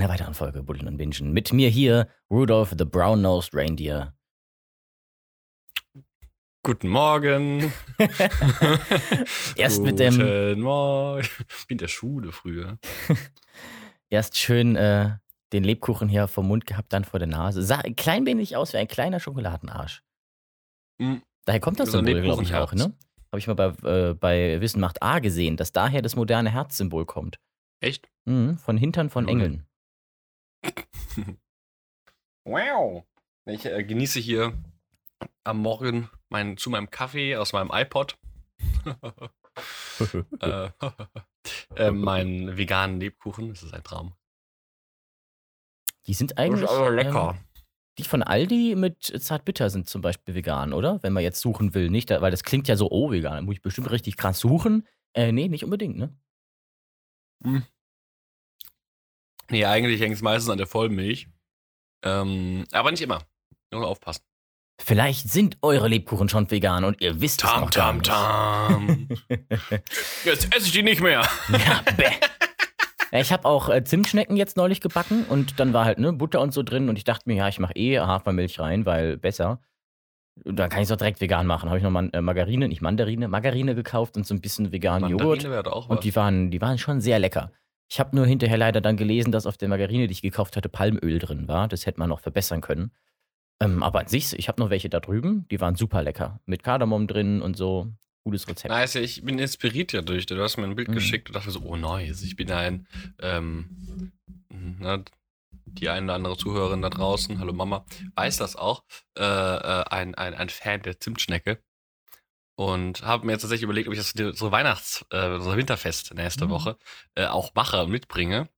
einer weiteren Folge Buddeln und Bingen. Mit mir hier Rudolph the Brown-Nosed Reindeer. Guten Morgen. Erst mit dem. Guten Morgen. Wie in der Schule früher. Erst schön äh, den Lebkuchen hier vom Mund gehabt, dann vor der Nase. Sah ein klein wenig aus wie ein kleiner Schokoladenarsch. Mhm. Daher kommt das Oder Symbol, glaube ich, auch, ne? Habe ich mal bei, äh, bei Wissen macht A gesehen, dass daher das moderne Herzsymbol kommt. Echt? Mhm, von Hintern von. Engeln. Wow. Ich äh, genieße hier am Morgen mein, zu meinem Kaffee aus meinem iPod äh, äh, meinen veganen Lebkuchen. Das ist ein Traum. Die sind eigentlich. das ist aber Ähm, lecker. die von Aldi mit Zartbitter sind zum Beispiel vegan, oder? Wenn man jetzt suchen will, nicht? Da- Weil das klingt ja so, oh, vegan. Da muss ich bestimmt richtig krass suchen. Äh, nee, nicht unbedingt, ne? Nee, eigentlich hängt es meistens an der Vollmilch. Ähm, aber nicht immer. Nur aufpassen. Vielleicht sind eure Lebkuchen schon vegan und ihr wisst es Tam, noch gar tam, nicht. tam. Jetzt esse ich die nicht mehr. ja, bäh. Ich habe auch äh, Zimtschnecken jetzt neulich gebacken und dann war halt ne, Butter und so drin und ich dachte mir, ja, ich mache eh Hafermilch rein, weil besser. Und dann kann ich es auch direkt vegan machen. Habe ich noch äh, Margarine, nicht Mandarine, Margarine gekauft und so ein bisschen veganen Joghurt. Mandarine auch Und was. die waren, die waren schon sehr lecker. Ich habe nur hinterher leider dann gelesen, dass auf der Margarine, die ich gekauft hatte, Palmöl drin war. Das hätte man noch verbessern können. Ähm, aber an sich, ich habe noch welche da drüben, die waren super lecker. Mit Kardamom drin und so. Gutes Rezept. Nice, ich bin inspiriert ja durch. Du hast mir ein Bild Mhm. geschickt und dachte so, oh nice, ich bin ein, ähm, na, die eine oder andere Zuhörerin da draußen, hallo Mama, weiß das auch, äh, äh, ein, ein, ein Fan der Zimtschnecke. Und habe mir jetzt tatsächlich überlegt, ob ich das so Weihnachts-, äh, so Winterfest nächste Mhm. Woche äh, auch mache und mitbringe.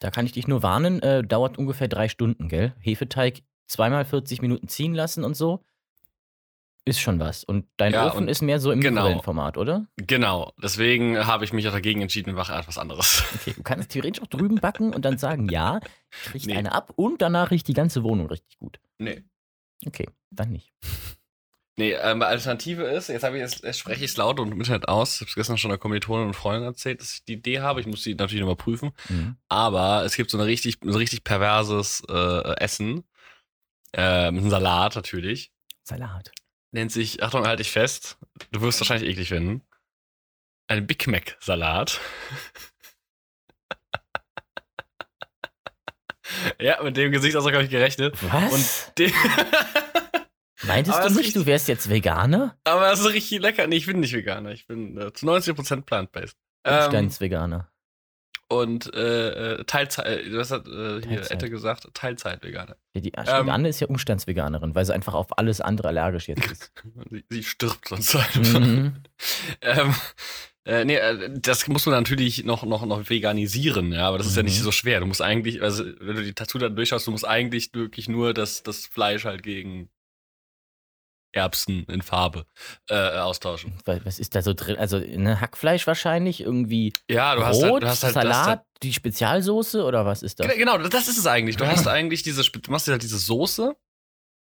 Da kann ich dich nur warnen, äh, dauert ungefähr drei Stunden, gell? Hefeteig zweimal 40 Minuten ziehen lassen und so. Ist schon was. Und dein Ja, Ofen und- ist mehr so im genau. Mikrowellenformat, oder? Genau, deswegen habe ich mich auch dagegen entschieden mache etwas anderes. Okay, du kannst theoretisch auch drüben backen und dann sagen, ja, ich richte Nee. eine ab und danach riecht die ganze Wohnung richtig gut. nee. Okay, dann nicht. Nee, ähm, Alternative ist, jetzt, ich, jetzt, jetzt spreche ich es laut und im Internet aus. Ich habe es gestern schon einer Kommilitonin und Freundin erzählt, dass ich die Idee habe. Ich muss die natürlich nochmal prüfen. Mhm. Aber es gibt so ein richtig, so ein richtig perverses äh, Essen. Ähm, ein Salat natürlich. Salat. Nennt sich, Achtung, halte ich fest. Du wirst es wahrscheinlich eklig finden. Ein Big Mac Salat. ja, mit dem Gesichtsausdruck habe ich gerechnet. Was? Und den Meintest Aber du nicht, du wärst jetzt Veganer? Aber es ist richtig lecker. Nee, ich bin nicht Veganer. Ich bin äh, zu 90% plant-based. Ähm, Steins-Veganer. und äh, äh, Teilzeit, was hat äh, hier Teilzeit. Ette gesagt? Teilzeit-Veganer. Ja, die ähm, Anne ist ja Umstandsveganerin, weil sie einfach auf alles andere allergisch jetzt ist. Sie, sie stirbt sonst halt. Mhm. ähm, äh, nee, äh, das muss man natürlich noch, noch, noch veganisieren, ja, aber das ist ja nicht Mhm. so schwer. Du musst eigentlich, also wenn du die Tattoo dann durchschaust, du musst eigentlich wirklich nur das, das Fleisch halt gegen Erbsen in Farbe äh, austauschen. Was ist da so drin? Also ne, Hackfleisch wahrscheinlich, irgendwie Ja, du hast Brot, halt, du hast halt, Salat, halt die Spezialsoße oder was ist das? Ge- Genau, das ist es eigentlich. Du hast eigentlich diese, du machst halt diese Soße.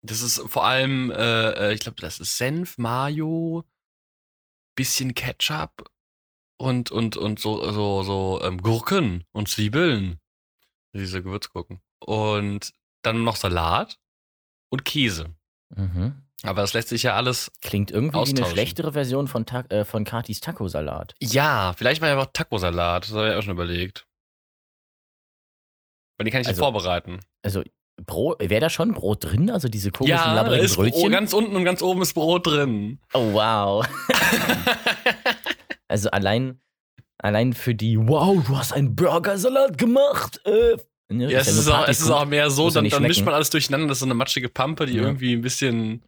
Das ist vor allem, äh, äh, ich glaube, das ist Senf, Mayo, bisschen Ketchup und, und, und so, so, so ähm, Gurken und Zwiebeln. Diese Gewürzgurken. Und dann noch Salat und Käse. Mhm. Aber das lässt sich ja alles. Klingt irgendwie wie eine schlechtere Version von, Ta äh, von Katis Taco-Salat. Ja, vielleicht mal einfach Taco-Salat. Das habe ich auch schon überlegt. Weil die kann ich Also, vorbereiten. Also, wäre da schon Brot drin? Also diese komischen, Ja, labbrigen ist Brötchen? ganz unten und ganz oben ist Brot drin. oh, wow. Also allein, allein für die, wow, du hast einen Burgersalat gemacht. Äh, ne, Ja, es ja nur ist, auch, es ist auch mehr so, ja dann, dann mischt man alles durcheinander. Das ist so eine matschige Pampe, die Ja. irgendwie ein bisschen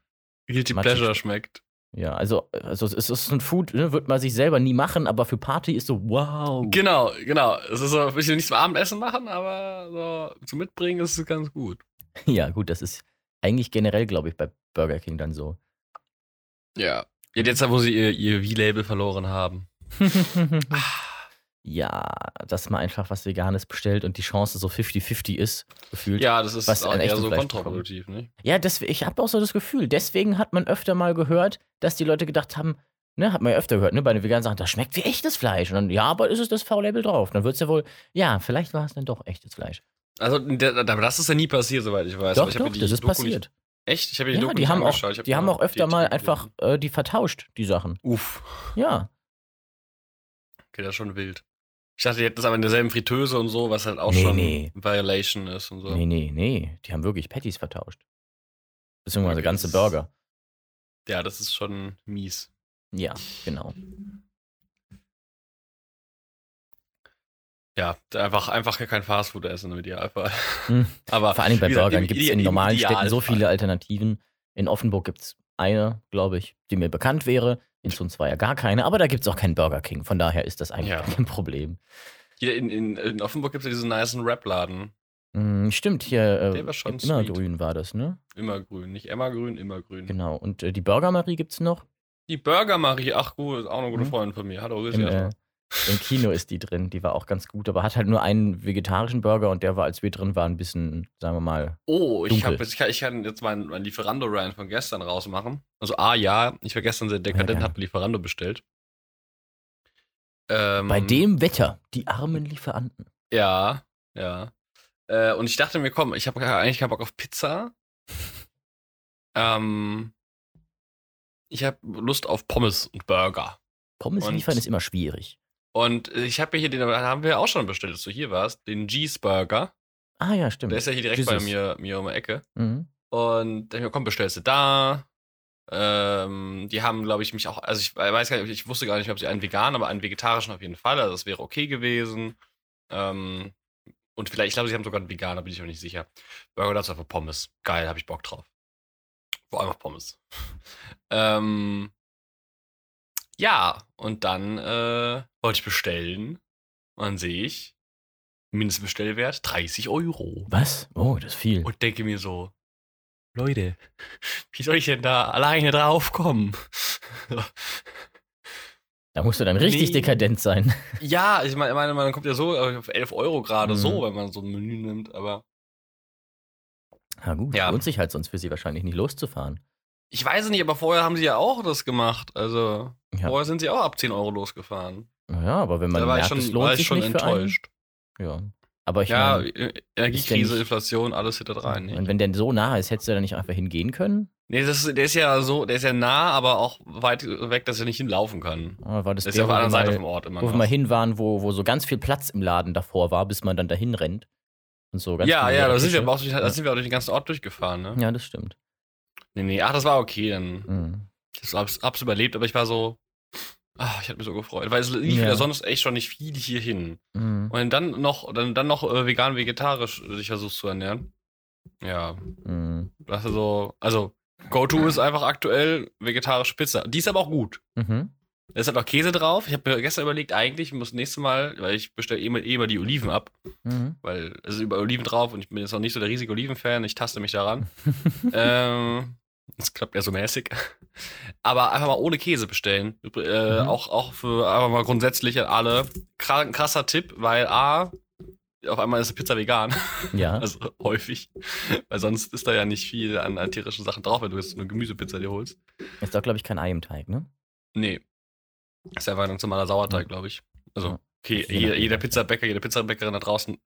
Guilty Matschig. Pleasure schmeckt. Ja, also, also es ist ein Food, ne, wird man sich selber nie machen, aber für Party ist so, wow. Genau, genau. Es ist so, will ich nicht zum Abendessen machen, aber so zum Mitbringen ist es ganz gut. Ja, gut, das ist eigentlich generell, glaube ich, bei Burger King dann so. Ja. Jetzt, wo sie ihr, ihr V-Label verloren haben. ja, dass man einfach was Veganes bestellt und die Chance so 50-50 ist, gefühlt. Ja, das ist Was auch eher so Fleisch kontraproduktiv, nicht? Ja, das, ich habe auch so das Gefühl, deswegen hat man öfter mal gehört, dass die Leute gedacht haben, Ne, hat man ja öfter gehört, ne? Bei den veganen Sachen, das schmeckt wie echtes Fleisch. Und dann, ja, aber ist es das V-Label drauf? Dann wird es ja wohl, ja, vielleicht war es dann doch echtes Fleisch. Also, das ist ja nie passiert, soweit ich weiß. doch, ich doch, die das ist Doku passiert. Nicht, echt? Ich habe die Ja, Doku die haben auch, hab die haben auch öfter die mal Artikel einfach äh, die vertauscht, die Sachen. Uff. Ja. Okay, das ist schon wild. Ich dachte, die hätten das aber in derselben Fritteuse und so, was halt auch Nee, schon nee. Violation ist und so. Nee, nee, nee. Die haben wirklich Patties vertauscht. Beziehungsweise Okay, ganze ist- Burger. Ja, das ist schon mies. Ja, genau. Ja, einfach, einfach kein Fastfood essen im Idealfall. Hm. Aber Vor allem bei Burgern gibt es in normalen Städten so viele Alternativen. In Offenburg gibt es eine, glaube ich, die mir bekannt wäre. In Zun ja gar keine, aber da gibt es auch keinen Burger King. Von daher ist das eigentlich Ja. kein Problem. Hier in, in, in Offenburg gibt es ja diesen nicen Rap-Laden. Hm, stimmt, hier Der äh, war schon immer sweet. grün war das, ne? Immer grün. Nicht immer grün, immer grün. Genau. Und äh, die Burger Marie gibt es noch. Die Burger Marie, ach gut, ist auch eine gute Mhm. Freundin von mir. Hallo, grüß Im, dich äh. Im Kino ist die drin. Die war auch ganz gut, aber hat halt nur einen vegetarischen Burger und der war, als wir drin waren, ein bisschen, sagen wir mal. Oh, ich, hab jetzt, ich, kann, ich kann jetzt meinen mein Lieferando-Rant von gestern rausmachen. Also A, ja, ich war gestern sehr dekadent, gerne. hab Lieferando bestellt. Ähm, Bei dem Wetter, die armen Lieferanten. Ja, ja. Äh, und ich dachte mir, komm, ich habe eigentlich keinen Bock auf Pizza. ähm, ich habe Lust auf Pommes und Burger. Pommes Und- liefern ist immer schwierig. Und äh, ich habe mir hier den, haben wir auch schon bestellt, dass du hier warst, den G's Burger. Ah ja, stimmt. Der ist ja hier direkt bei Jesus. mir, mir um die Ecke. Mhm. Und dann hab ich mir, komm, bestellst du da. Ähm, die haben, glaube ich, mich auch, also ich weiß gar nicht, ich wusste gar nicht, ob sie einen veganen, aber einen vegetarischen auf jeden Fall. Also das wäre okay gewesen. Ähm, und vielleicht, ich glaube, sie haben sogar einen veganer, bin ich mir nicht sicher. Burger dazu einfach Pommes. Geil, habe ich Bock drauf. Vor allem auf Pommes. ähm, ja, und dann äh, wollte ich bestellen. Und dann sehe ich, Mindestbestellwert 30 Euro. Was? Oh, das ist viel. Und denke mir so, Leute, wie soll ich denn da alleine draufkommen? Da musst du dann richtig Nee. dekadent sein. ja, ich meine, man kommt ja so auf 11 Euro gerade Mhm. so, wenn man so ein Menü nimmt, aber Na gut, Ja. lohnt sich halt sonst für sie wahrscheinlich nicht loszufahren. Ich weiß es nicht, aber vorher haben sie ja auch das gemacht. Also Ja, vorher sind sie auch ab 10 Euro losgefahren. ja aber wenn man da war ich merkt, es schon, lohnt war ich sich schon enttäuscht. Ja. Aber ich ja, meine, äh, Energiekrise, Inflation, alles hinter rein. und wenn der so nah ist, hättest du da nicht einfach hingehen können? Nee, das ist, der ist ja so, der ist ja nah, aber auch weit weg, dass er nicht hinlaufen kann. Oder war das Der ist ja auf der wir anderen Seite mal- vom Ort immer wo wir noch. mal hin waren, wo, wo so ganz viel Platz im Laden davor war, bis man dann dahin rennt. Und so ganz Ja, ja, da sind, wir aber auch durch, da sind wir auch durch den ganzen Ort durchgefahren, ne? Ja, das stimmt. Nee, nee, ach, das war okay, dann Mhm. ich hab's, hab's überlebt, aber ich war so, ah, ich hatte mich so gefreut, weil es lief Ja. ja sonst echt schon nicht viel hier hin. Mhm. Und dann noch, dann, dann noch äh, vegan, vegetarisch sich versuchst zu ernähren. Ja, Mhm. das ist so, also, Go-To ist einfach aktuell vegetarische Pizza. Die ist aber auch gut. Mhm. Da ist halt auch Käse drauf. Ich habe mir gestern überlegt, eigentlich muss nächstes Mal, weil ich bestelle eh, mal- eh immer die Oliven ab, Mhm. weil es ist über Oliven drauf und ich bin jetzt noch nicht so der riesige Oliven-Fan. Ich taste mich daran. ähm, das klappt ja so mäßig. Aber einfach mal ohne Käse bestellen. Äh, Mhm. auch, auch für einfach mal grundsätzlich an alle. Kra- krasser Tipp, weil A, auf einmal ist die Pizza vegan. Ja. Also häufig. Weil sonst ist da ja nicht viel an, an tierischen Sachen drauf, wenn du jetzt eine Gemüsepizza dir holst. Ist doch, glaube ich, kein Ei im Teig, ne? Nee. Ist einfach ein ganz normaler Sauerteig, glaube ich. Also, okay, Je jeder, jeder Pizzabäcker, jede Pizzabäckerin da draußen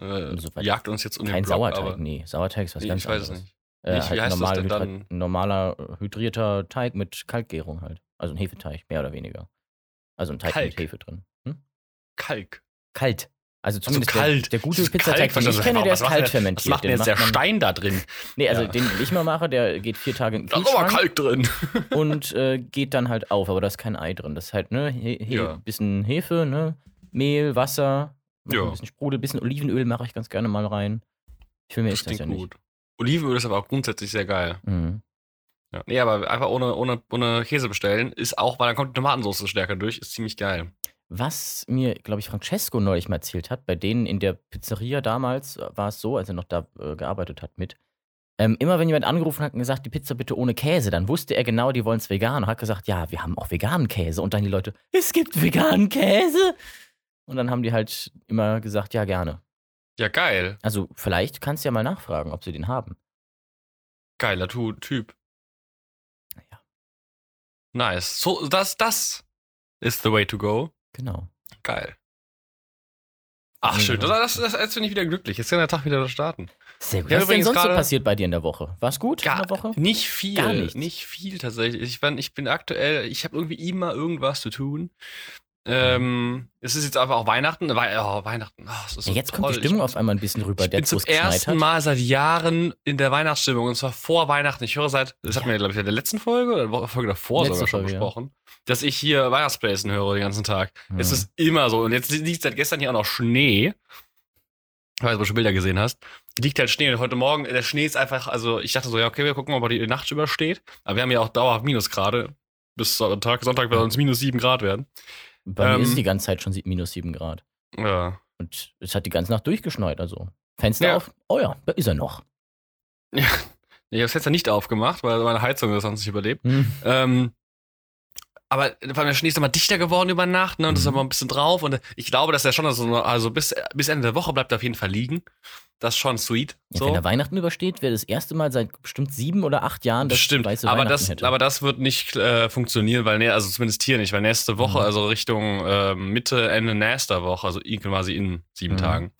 äh, jagt uns jetzt um Kein den Block, Sauerteig, nee. Sauerteig ist was nee, ganz ich weiß es anderes. nicht. Äh, Nicht, wie halt heißt das normal denn dann? normaler äh, hydrierter Teig mit Kalkgärung halt. Also ein Hefeteig, mehr oder weniger. Also ein Teig Kalk. mit Hefe drin. Hm? Kalk. Kalt. Also Also zumindest kalt. Der, der gute Pizzateig, den ich kenne, der ist kalt fermentiert. Was macht denn Den jetzt der Stein da drin? Nee, also Ja. den, den ich mal mache, der geht vier Tage in den Da ist aber Kühlschrank Kalk drin. und äh, geht dann halt auf, aber da ist kein Ei drin. Das ist halt, ne, he, he, Ja. bisschen Hefe, ne, Mehl, Wasser, Ja. ein bisschen Sprudel, bisschen Olivenöl mache ich ganz gerne mal rein. Für mich Das ist das ja gut. Olivenöl ist aber auch grundsätzlich sehr geil. Mhm. Ja. Nee, aber einfach ohne, ohne, ohne Käse bestellen ist auch, weil dann kommt die Tomatensauce stärker durch, ist ziemlich geil. Was mir, glaube ich, Francesco neulich mal erzählt hat, bei denen in der Pizzeria damals äh, war es so, als er noch da äh, gearbeitet hat mit. Ähm, immer wenn jemand angerufen hat und gesagt, die Pizza bitte ohne Käse, dann wusste er genau, die wollen es vegan und hat gesagt, ja, wir haben auch veganen Käse. Und dann die Leute, es gibt veganen Käse. Und dann haben die halt immer gesagt, ja, gerne. Ja, geil. Also vielleicht kannst du ja mal nachfragen, ob sie den haben. Geiler tu Typ. Ja. Nice. So, das, das ist the way to go. Genau. Geil. Ach, schön. Das, das, jetzt bin ich wieder glücklich. Jetzt kann der Tag wieder starten. Sehr gut. Ja, Was ist denn sonst so passiert bei dir in der Woche? War's gut in Gar der Woche? nicht viel. Gar nichts. Nicht viel tatsächlich. Ich bin, ich bin aktuell, ich habe irgendwie immer irgendwas zu tun. Ähm, es ist jetzt einfach auch Weihnachten. Wei oh, Weihnachten. Oh, es so Ja, jetzt toll. kommt die Stimmung auf einmal ein bisschen rüber, Ich bin zum es ersten. Mal seit Jahren in der Weihnachtsstimmung und zwar vor Weihnachten. Ich höre seit, das hatten wir, glaube ich, in der letzten Folge oder der Folge davor Letzte sogar schon Folge, ja. besprochen, dass ich hier Weihnachtsbläsen höre den ganzen Tag. Hm. Es ist immer so. Und jetzt liegt seit gestern hier auch noch Schnee. Ich weiß, ob du schon Bilder gesehen hast. Liegt halt Schnee und heute Morgen, der Schnee ist einfach, also ich dachte so, ja, okay, wir gucken, ob er die Nacht übersteht. Aber wir haben ja auch dauerhaft Minusgrade. Bis Sonntag. Sonntag wird uns minus sieben Grad werden. Bei mir ist es ähm, die ganze Zeit schon minus 7 Grad. Ja. Und es hat die ganze Nacht durchgeschneit, also. Fenster Ja. auf. Oh ja, da ist er noch. Ich habe das Fenster nicht aufgemacht, weil meine Heizung das sonst nicht überlebt. Hm. Ähm, aber vor allem der Schnee ist immer dichter geworden über Nacht, ne? Und das ist Mhm. immer ein bisschen drauf. Und ich glaube, dass der schon so, also bis, bis Ende der Woche bleibt er auf jeden Fall liegen. Das ist schon sweet. Ja, so. Wenn er Weihnachten übersteht, wäre das erste Mal seit bestimmt sieben oder acht Jahren, dass Stimmt, weiße aber das, hätte. aber das wird nicht äh, funktionieren, weil, ne, also zumindest hier nicht, weil nächste Woche, Mhm. also Richtung ähm, Mitte, Ende nächster Woche, also quasi in sieben Mhm. Tagen,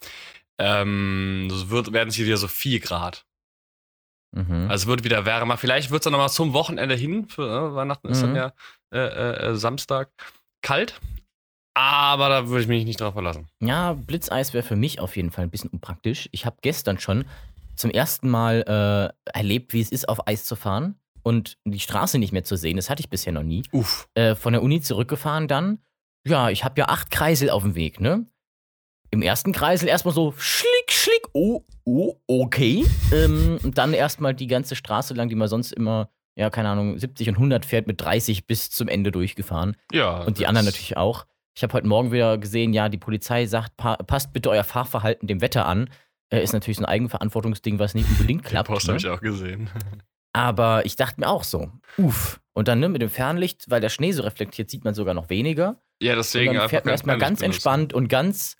ähm, das wird, werden es hier wieder so 4 Grad. mhm. Also es wird wieder wärmer. Vielleicht wird es dann nochmal zum Wochenende hin. Für, äh, Weihnachten ist dann Mhm. ja äh, äh, äh, Samstag kalt. Aber da würde ich mich nicht drauf verlassen. Ja, Blitzeis wäre für mich auf jeden Fall ein bisschen unpraktisch. Ich habe gestern schon zum ersten Mal äh, erlebt, wie es ist, auf Eis zu fahren und die Straße nicht mehr zu sehen. Das hatte ich bisher noch nie. Uff. Äh, von der Uni zurückgefahren dann. Ja, ich habe ja acht Kreisel auf dem Weg, ne? Im ersten Kreisel erstmal so schlick, schlick, oh, oh, okay. ähm, und dann erstmal die ganze Straße lang, die man sonst immer, ja, keine Ahnung, 70 und 100 fährt, mit 30 bis zum Ende durchgefahren. Ja. Und die anderen natürlich auch. Ich habe heute Morgen wieder gesehen, ja, die Polizei sagt, pa passt bitte euer Fahrverhalten dem Wetter an. Äh, ist natürlich so ein Eigenverantwortungsding, was nicht unbedingt klappt. Post ne? habe ich auch gesehen. Aber ich dachte mir auch so, uff. Und dann ne, mit dem Fernlicht, weil der Schnee so reflektiert, sieht man sogar noch weniger. Ja, Und deswegen dann einfach fährt man erstmal ganz Fernlicht entspannt und ganz,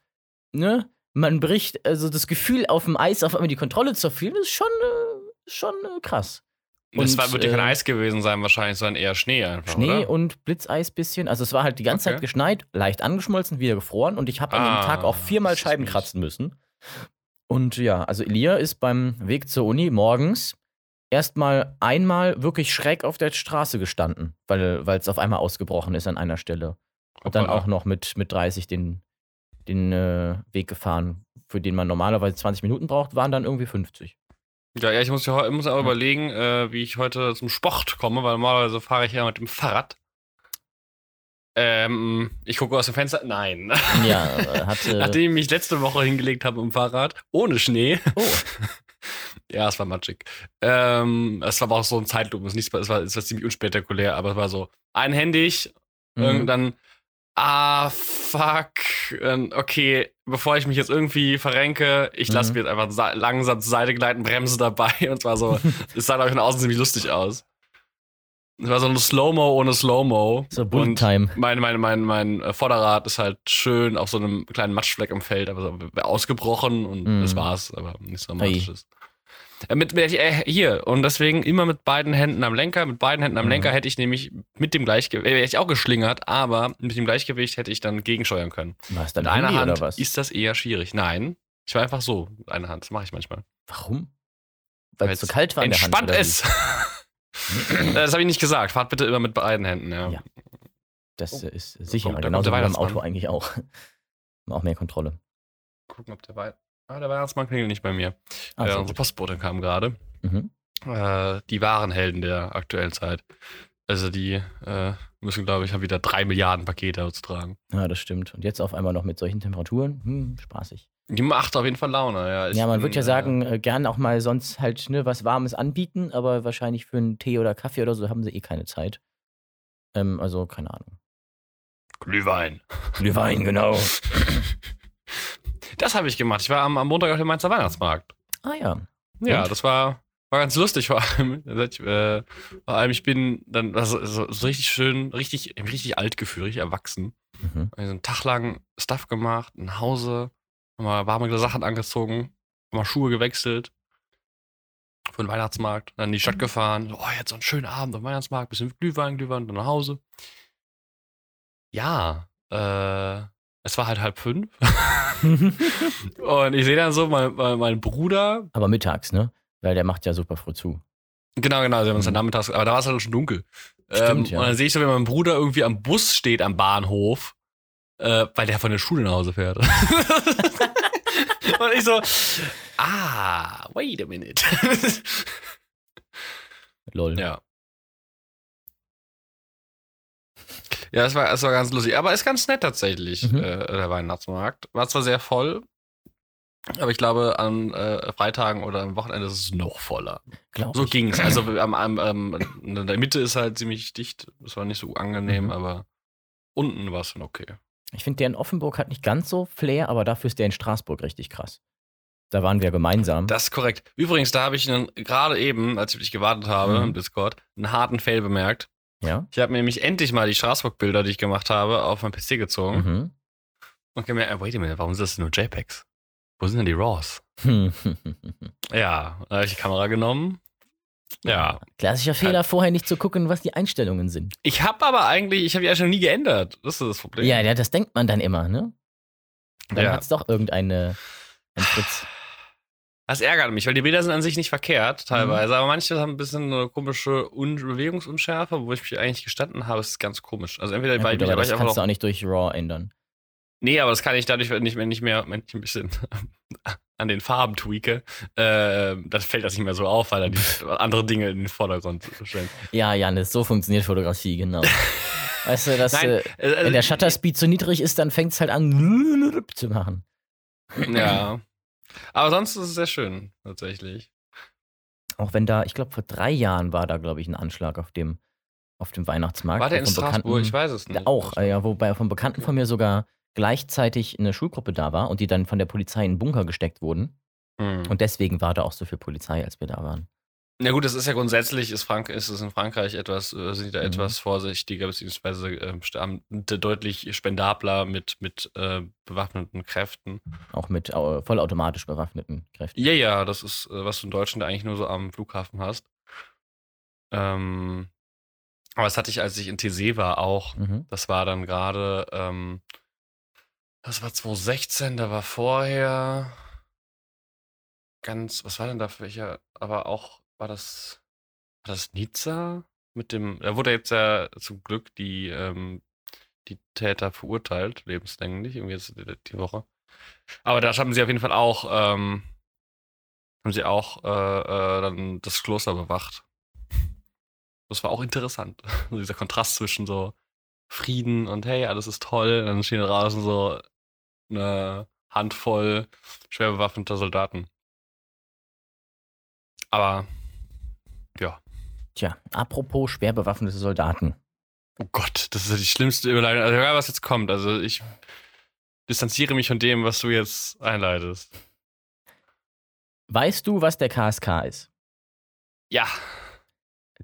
ne, man bricht, also das Gefühl auf dem Eis auf einmal die Kontrolle zu verlieren, ist schon, äh, schon äh, krass. Benutzen. Das war, Und, wird ja kein äh, Eis gewesen sein, wahrscheinlich, sondern eher Schnee einfach. Schnee oder? und Blitzeis bisschen. Also es war halt die ganze Okay. Zeit geschneit, leicht angeschmolzen, wieder gefroren und ich habe an Ah, dem Tag auch viermal das ist Scheiben kratzen müssen. Und ja, also Elia ist beim Weg zur Uni morgens erstmal einmal wirklich schräg auf der Straße gestanden, weil es auf einmal ausgebrochen ist an einer Stelle. Und dann auch noch mit, mit 30 den, den äh, Weg gefahren, für den man normalerweise 20 Minuten braucht, waren dann irgendwie 50. Ja, ja, ich muss, ja, heu- muss auch überlegen, äh, wie ich heute zum Sport komme, weil normalerweise fahre ich ja mit dem Fahrrad. Ähm, ich gucke aus dem Fenster. Nein. Ja, äh, hatte. Nachdem ich mich letzte Woche hingelegt habe im Fahrrad, ohne Schnee. oh, ja, es war matschig. Ähm, es war aber auch so ein Zeitlupen. Es, war, es war ziemlich unspektakulär, aber es war so einhändig. mhm. Irgendwann, ah, fuck. ähm, Okay, bevor ich mich jetzt irgendwie verrenke, ich lasse Mhm. mir jetzt einfach sa- langsam zur Seite gleiten, bremse dabei. Und zwar so, es sah, glaube ich, von außen ziemlich lustig aus. Es war so eine Slow-Mo ohne Slow-Mo. so Bullet Time. mein, mein, mein, mein äh, Vorderrad ist halt schön auf so einem kleinen Matschfleck im Feld, aber so ausgebrochen und Mhm. das war's, aber nichts. Dramatisches. Äh, mit, mit, äh, hier, und deswegen immer mit beiden Händen am Lenker. Mit beiden Händen am Mhm. Lenker hätte ich nämlich mit dem Gleichgewicht, äh, hätte ich auch geschlingert, aber mit dem Gleichgewicht hätte ich dann gegensteuern können. Es dann Mit einer Handy Hand was? ist das eher schwierig. Nein, ich war einfach so mit einer Hand. Das mache ich manchmal. Warum? Weil es Weil's so kalt war in der Hand. Entspannt ist. Äh, das habe ich nicht gesagt. Fahrt bitte immer mit beiden Händen, ja. Ja. Das Oh, äh, ist sicher. da Genauso wie beim Auto eigentlich auch. auch mehr Kontrolle. Gucken, ob der Wei ah, der Weihnachtsmann klingelt nicht bei mir. Ah, äh, unsere gut. Postbotin kam gerade. Mhm. Äh, die wahren Helden der aktuellen Zeit. Also die äh, müssen, glaube ich, haben wieder drei Milliarden Pakete zu tragen. Ja, das stimmt. Und jetzt auf einmal noch mit solchen Temperaturen. Hm, spaßig. Die macht auf jeden Fall Laune, ja. Ich ja, man würde ja äh, sagen, äh, gern auch mal sonst halt ne, was Warmes anbieten, aber wahrscheinlich für einen Tee oder Kaffee oder so haben sie eh keine Zeit. Ähm, also, keine Ahnung. Glühwein. Glühwein, genau. Das habe ich gemacht. Ich war am, am Montag auf dem Mainzer Weihnachtsmarkt. Ah ja. Ja, Und? das war, war ganz lustig vor allem. Ich, äh, vor allem, ich bin dann also, so, so richtig schön, richtig, richtig alt gefühlt, richtig erwachsen. Mhm. Also einen Tag lang Stuff gemacht, nach Hause, mal warme Sachen angezogen, mal Schuhe gewechselt. für den Weihnachtsmarkt, dann in die Stadt gefahren. So, oh, jetzt so einen schönen Abend auf dem Weihnachtsmarkt, bisschen Glühwein, Glühwein, dann nach Hause. Ja, äh, es war halt halb fünf. und ich sehe dann so, mein, mein, mein Bruder, Aber mittags, ne? Weil der macht ja super früh zu. Genau, genau. Sie haben uns Mhm. dann nachmittags, aber da war es halt schon dunkel. Stimmt, ähm, ja. Und dann sehe ich so, wie mein Bruder irgendwie am Bus steht am Bahnhof, äh, weil der von der Schule nach Hause fährt. und ich so, ah, wait a minute. Lol. ja. Ja, es war, es war ganz lustig. Aber ist ganz nett tatsächlich, Mhm. äh, der Weihnachtsmarkt. War zwar sehr voll, aber ich glaube, an äh, Freitagen oder am Wochenende ist es noch voller. Glaub So ich. ging's. Also am, am, am, in der Mitte ist halt ziemlich dicht. Das war nicht so angenehm, Mhm. aber unten war es dann okay. Ich finde, der in Offenburg hat nicht ganz so Flair, aber dafür ist der in Straßburg richtig krass. Da waren wir gemeinsam. Das ist korrekt. Übrigens, da habe ich gerade eben, als ich dich gewartet habe Mhm. im Discord, einen harten Fail bemerkt. Ja. Ich habe mir nämlich endlich mal die Straßburg-Bilder, die ich gemacht habe, auf mein PC gezogen Mhm. und gemerkt, äh, wait a minute, warum sind das nur JPEGs? Wo sind denn die RAWs? Ja, da habe ich die Kamera genommen. Ja. Klassischer Fehler, vorher nicht zu gucken, was die Einstellungen sind. Ich habe aber eigentlich, ich habe die Einstellung nie geändert. Das ist das Problem. Ja, ja, das denkt man dann immer, ne? Dann Ja. hat's doch irgendeine ein Fritz. Das ärgert mich, weil die Bilder sind an sich nicht verkehrt, Mhm. teilweise, aber manche haben ein bisschen eine komische Un Bewegungsunschärfe, wo ich mich eigentlich gestanden habe, ist ganz komisch. Also entweder Ja, weil gut, ich, aber das ich kannst du auch nicht durch RAW ändern. Nee, aber das kann ich dadurch, wenn ich wenn ich mehr, wenn ich ein bisschen an den Farben tweake, äh, dann fällt das nicht mehr so auf, weil dann die andere Dinge in den Vordergrund stellen. Ja, Janis, so funktioniert Fotografie, genau. weißt du, dass, Nein, äh, äh, also- wenn der Shutter Speed zu niedrig ist, dann fängt's halt an zu machen. Ja. Aber sonst ist es sehr schön, tatsächlich. Auch wenn da, ich glaube, vor drei Jahren war da, glaube ich, ein Anschlag auf dem, auf dem Weihnachtsmarkt. War der in Straßburg? Bekannten- Ich weiß es nicht. Auch, ja, wobei von Bekannten von mir sogar gleichzeitig eine Schulgruppe da war und die dann von der Polizei in den Bunker gesteckt wurden. Hm. Und deswegen war da auch so viel Polizei, als wir da waren. Ja gut, das ist ja grundsätzlich, ist, Frank ist es in Frankreich etwas, äh, sind die da Mhm. etwas vorsichtiger, beziehungsweise sta- deutlich spendabler mit, mit äh, bewaffneten Kräften. Auch mit äh, vollautomatisch bewaffneten Kräften. Ja, ja, das ist, äh, was du in Deutschland eigentlich nur so am Flughafen hast. Ähm, aber das hatte ich, als ich in TC war, auch. Mhm. Das war dann gerade, ähm, das war 2016, da war vorher ganz, was war denn da für welcher, aber auch, war das, war das Nizza? Mit dem, da wurde jetzt ja zum Glück die, ähm, die Täter verurteilt, lebenslänglich, irgendwie jetzt die, Woche. Aber da haben sie auf jeden Fall auch, ähm, haben sie auch äh, äh, dann das Kloster bewacht. Das war auch interessant. Also dieser Kontrast zwischen so Frieden und hey, alles ist toll. Dann stehen draußen so eine Handvoll schwer bewaffneter Soldaten. Aber ja. Tja, apropos schwer bewaffnete Soldaten. Oh Gott, das ist ja die schlimmste Überleitung. Also egal, was jetzt kommt. Also ich distanziere mich von dem, was du jetzt einleitest. Weißt du, was der KSK ist? Ja.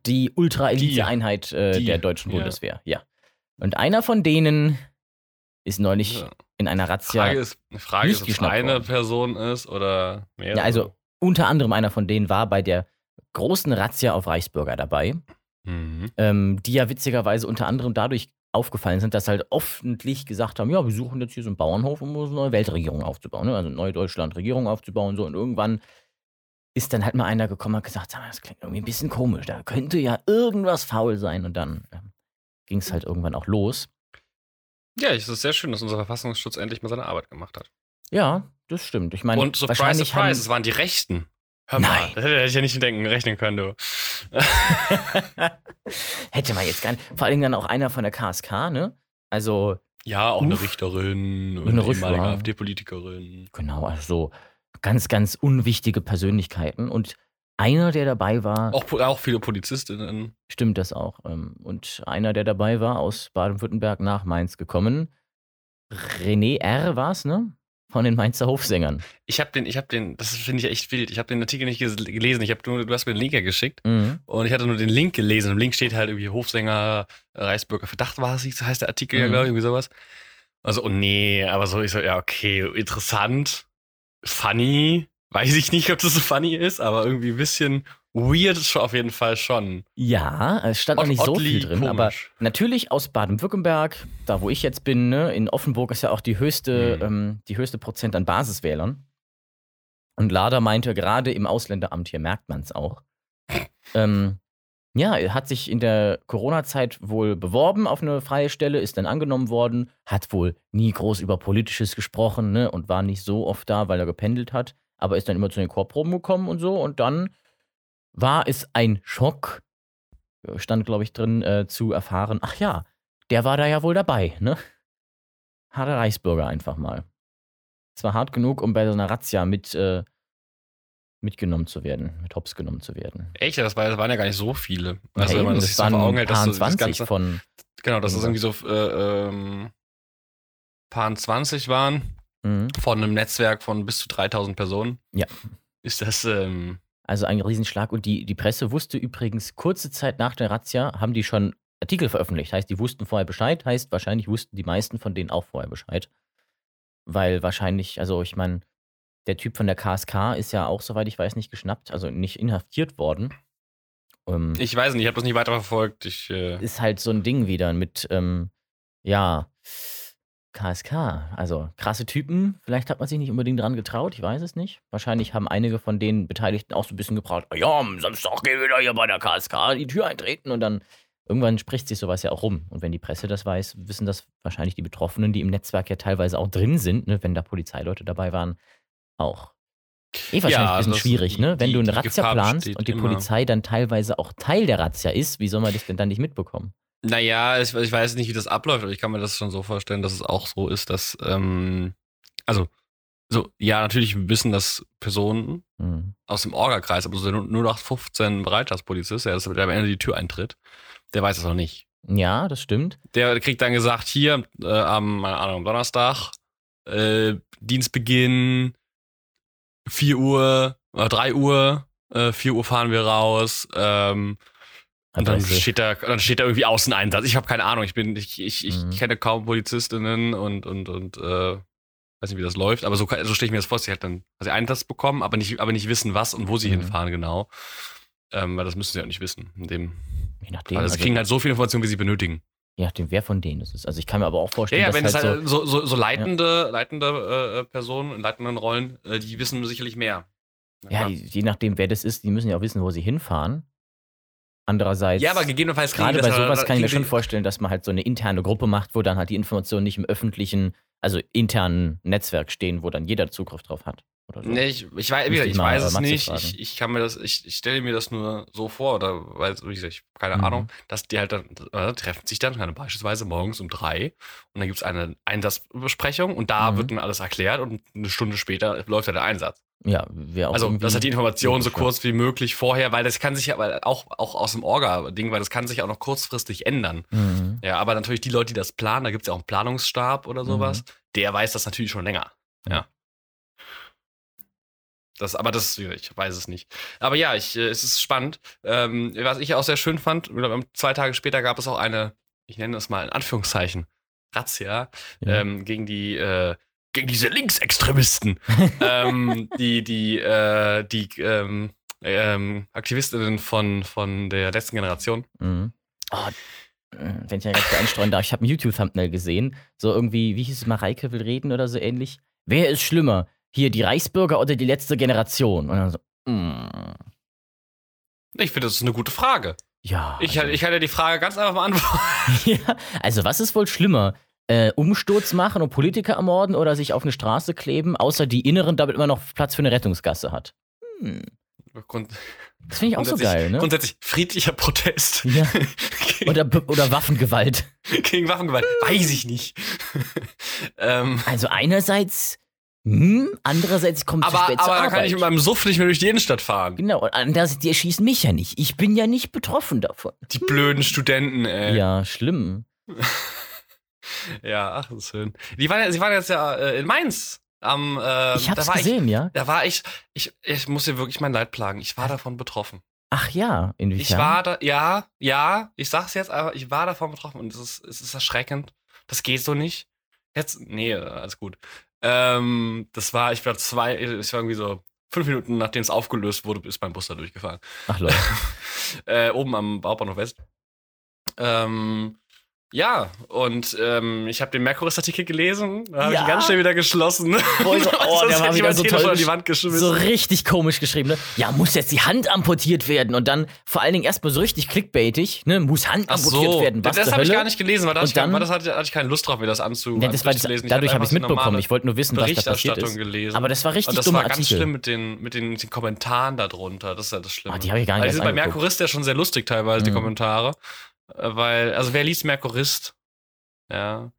Die. Ultra-Elite-Einheit äh, der deutschen ja. Bundeswehr, ja. Und einer von denen ist neulich ja. in einer Razzia. Frage ist, Frage nicht ist, ob es eine worden. Person ist oder mehrere. Ja, also unter anderem einer von denen war bei der großen Razzia auf Reichsbürger dabei, Mhm. ähm, die ja witzigerweise unter anderem dadurch aufgefallen sind, dass halt öffentlich gesagt haben, ja, wir suchen jetzt hier so einen Bauernhof, um eine neue Weltregierung aufzubauen, ne? also eine neue Deutschland-Regierung aufzubauen. So. Und irgendwann ist dann halt mal einer gekommen und hat gesagt, das klingt irgendwie ein bisschen komisch, da könnte ja irgendwas faul sein. Und dann ähm, ging es halt irgendwann auch los. Ja, es ist sehr schön, dass unser Verfassungsschutz endlich mal seine Arbeit gemacht hat. Ja, das stimmt. Ich meine, Und surprise, surprise, es waren die Rechten. Mal, Nein. das hätte ich ja nicht denken, rechnen können, du. hätte man jetzt gar nicht. Vor allem dann auch einer von der KSK, ne? Also Ja, auch Uff. eine Richterin und Eine ehemalige AfD-Politikerin. Genau, also so ganz, ganz unwichtige Persönlichkeiten. Und einer, der dabei war, Auch, auch viele Polizistinnen. stimmt das auch. ähm, Und einer, der dabei war, aus Baden-Württemberg nach Mainz gekommen, René R. war es, ne? Von den Mainzer Hofsängern. Ich habe den, ich habe den, das finde ich echt wild. Ich habe den Artikel nicht gelesen. Ich habe nur, du hast mir den Link ja geschickt Mhm. und ich hatte nur den Link gelesen. Im Link steht halt irgendwie Hofsänger, äh, Reichsbürger Verdacht war es, so heißt der Artikel ja, Mhm. glaube ich, irgendwie sowas. Also, oh nee, aber so, ich so, ja, okay, interessant, funny. Weiß ich nicht, ob das so funny ist, aber irgendwie ein bisschen weird auf jeden Fall schon. Ja, es stand noch Odd- nicht so viel drin, aber komisch. natürlich aus Baden-Württemberg, da wo ich jetzt bin, ne, in Offenburg ist ja auch die höchste, Mhm. ähm, die höchste Prozent an Basiswählern. Und Lader meinte, gerade im Ausländeramt hier merkt man es auch. ähm, ja, er hat sich in der Corona-Zeit wohl beworben auf eine freie Stelle, ist dann angenommen worden, hat wohl nie groß über Politisches gesprochen ne, und war nicht so oft da, weil er gependelt hat, aber ist dann immer zu den Chorproben gekommen und so. Und dann war es ein Schock, stand glaube ich drin, äh, zu erfahren, ach ja, der war da ja wohl dabei, ne? Harter Reichsbürger einfach mal. Es war hart genug, um bei so einer Razzia mit, äh, mitgenommen zu werden, mit Hops genommen zu werden. Echt, das, war, das waren ja gar nicht so viele. Also Ja, wenn man eben, das sich so waren vor Augen hält, dass das 20 Ganze, von, genau, dass das irgendwie so äh, ähm, paar 20 waren mhm. von einem Netzwerk von bis zu 3000 Personen. Ja. Ist das, ähm, Also ein Riesenschlag. Und die, die Presse wusste übrigens, kurze Zeit nach der Razzia haben die schon Artikel veröffentlicht. Heißt, die wussten vorher Bescheid. Heißt, wahrscheinlich wussten die meisten von denen auch vorher Bescheid. Weil wahrscheinlich, also ich meine, der Typ von der KSK ist ja auch, soweit ich weiß, nicht geschnappt, also nicht inhaftiert worden. Ähm, ich weiß nicht, ich habe das nicht weiter verfolgt. Ich, äh, ist halt so ein Ding wieder mit, ähm, ja, KSK. Also krasse Typen. Vielleicht hat man sich nicht unbedingt dran getraut, ich weiß es nicht. Wahrscheinlich haben einige von den Beteiligten auch so ein bisschen gebraucht. "Ah Ja, am Samstag gehen wir da hier bei der KSK die Tür eintreten und dann irgendwann spricht sich sowas ja auch rum. Und wenn die Presse das weiß, wissen das wahrscheinlich die Betroffenen, die im Netzwerk ja teilweise auch drin sind, ne, wenn da Polizeileute dabei waren, auch. Eh wahrscheinlich ein also bisschen schwierig, die- ne? Wenn die- du eine Razzia Gefahr planst und die immer. Polizei dann teilweise auch Teil der Razzia ist, wie soll man das denn dann nicht mitbekommen? Naja, ich, ich weiß nicht, wie das abläuft, aber ich kann mir das schon so vorstellen, dass es auch so ist, dass, ähm, also, so, ja, natürlich wissen das Personen Hm. aus dem Orga-Kreis, aber so der 0815 Bereitschaftspolizist, der, der am Ende die Tür eintritt, der weiß das noch nicht. Ja, das stimmt. Der kriegt dann gesagt, hier, äh, am, Ahnung, Donnerstag, äh, Dienstbeginn, 4 Uhr, äh, 3 Uhr, äh, 4 Uhr fahren wir raus, ähm, und dann steht da, dann steht da irgendwie Außeneinsatz. Ich habe keine Ahnung. Ich bin, ich, ich, ich Mhm. kenne kaum Polizistinnen und und und äh, weiß nicht, wie das läuft. Aber so, so stelle ich mir das vor. Sie halt dann, also Einsatz bekommen, aber nicht, aber nicht wissen, was und wo sie Mhm. hinfahren genau. Ähm, weil das müssen sie auch nicht wissen. In dem, Je nachdem, also sie also, kriegen halt so viel Information, wie sie benötigen. je nachdem, wer von denen das ist. Also ich kann mir aber auch Ja, vorstellen, ja, dass wenn es halt halt so, so, so leitende, leitende äh, Personen in leitenden Rollen, äh, die wissen sicherlich mehr. ja, die, je nachdem, wer das ist, die müssen ja auch wissen, wo sie hinfahren. Andererseits, ja, aber gegebenenfalls gerade bei sowas kann ich mir schon vorstellen, dass man halt so eine interne Gruppe macht, wo dann halt die Informationen nicht im öffentlichen, also internen Netzwerk stehen, wo dann jeder Zugriff drauf hat. Oder so. Nee, ich, ich weiß, ich ich weiß es Matze nicht. Ich, ich kann mir das, ich, ich stelle mir das nur so vor, oder weil, wie gesagt, ich keine Mhm. Ahnung, dass die halt dann äh, treffen sich dann keine, beispielsweise morgens um drei und dann gibt es eine Einsatzbesprechung und da Mhm. wird dann alles erklärt und eine Stunde später läuft ja der Einsatz. Ja, wäre auch also, dass halt die Information so kurz wie möglich vorher, weil das kann sich ja, weil auch, auch aus dem Orga-Ding, weil das kann sich auch noch kurzfristig ändern. Mhm. Ja, aber natürlich die Leute, die das planen, da gibt es ja auch einen Planungsstab oder sowas, der weiß das natürlich schon länger. Ja. Das, aber das, ich weiß es nicht. Aber ja, ich, äh, es ist spannend. Ähm, was ich auch sehr schön fand, zwei Tage später gab es auch eine, ich nenne das mal in Anführungszeichen, Razzia Ja. ähm, gegen die, äh, gegen diese Linksextremisten. ähm, die, die, äh, die ähm, ähm, Aktivistinnen von, von der letzten Generation. Mhm. Oh, wenn ich ja ganz einstreuen darf, ich habe ein YouTube-Thumbnail gesehen. So irgendwie, wie hieß es, Mareike will reden oder so ähnlich. Wer ist schlimmer? Hier, die Reichsbürger oder die letzte Generation? Und dann so, mm, Ich finde, das ist eine gute Frage. ja. Ich, also, ich dir die Frage ganz einfach beantworten. ja, also, was ist wohl schlimmer? Äh, Umsturz machen und Politiker ermorden oder sich auf eine Straße kleben, außer die Inneren damit immer noch Platz für eine Rettungsgasse hat? Hm, Grund, das finde ich auch so geil, ne? Grundsätzlich friedlicher Protest Ja. Oder, oder Waffengewalt. gegen Waffengewalt. Weiß ich nicht. ähm, Also einerseits, hm, andererseits kommt zu aber spät zur aber da Arbeit. kann ich mit meinem Suff nicht mehr durch die Innenstadt fahren. Genau, und andererseits, die erschießen mich ja nicht. Ich bin ja nicht betroffen davon. Die blöden Studenten, ey. Ja, schlimm. Ja, ach, das ist schön. Die waren, ja- sie waren jetzt ja äh, in Mainz. Am, äh, ich hab's da war gesehen, ja. Ich, da war ich, ich, ich muss dir wirklich mein Leid plagen. Ich war davon betroffen. Ach ja, inwiefern? Ich war da, ja, ja, ich sag's jetzt, aber ich war davon betroffen und es ist, es ist erschreckend. Das geht so nicht. Jetzt, nee, alles gut. Ähm, das war, ich war zwei, ich war irgendwie so fünf Minuten nachdem es aufgelöst wurde, ist mein Bus da durchgefahren. Ach Leute. äh, oben am Baubahnhof West. Ähm, ja, und ähm, ich habe den Merkuris-Artikel gelesen, da habe Ja. ich ihn ganz schnell wieder geschlossen. Boah, so- oh, der war ich wieder so toll an die Wand geschmissen. So richtig komisch geschrieben, ne? Ja, muss jetzt die Hand amputiert werden und dann vor allen Dingen erstmal so richtig clickbaitig, ne? Muss Hand Ach amputiert so, werden. Was das zur habe ich gar nicht gelesen, weil, das Und ich, weil dann- das hatte, hatte ich keine Lust drauf, mir das anzu, Ja, das war das, dadurch hatte habe ich es mitbekommen. Ich wollte nur wissen, was da passiert ist. gelesen. Aber das war richtig Und das war ganz Artikel. schlimm mit den, mit den, den Kommentaren darunter. Das ist ja das Schlimme. Ah, die habe ich gar nicht Also erst bei angeguckt. Merkurist ja schon sehr lustig teilweise, die Mhm. Kommentare. Äh, Weil, also wer liest Merkurist? Ja.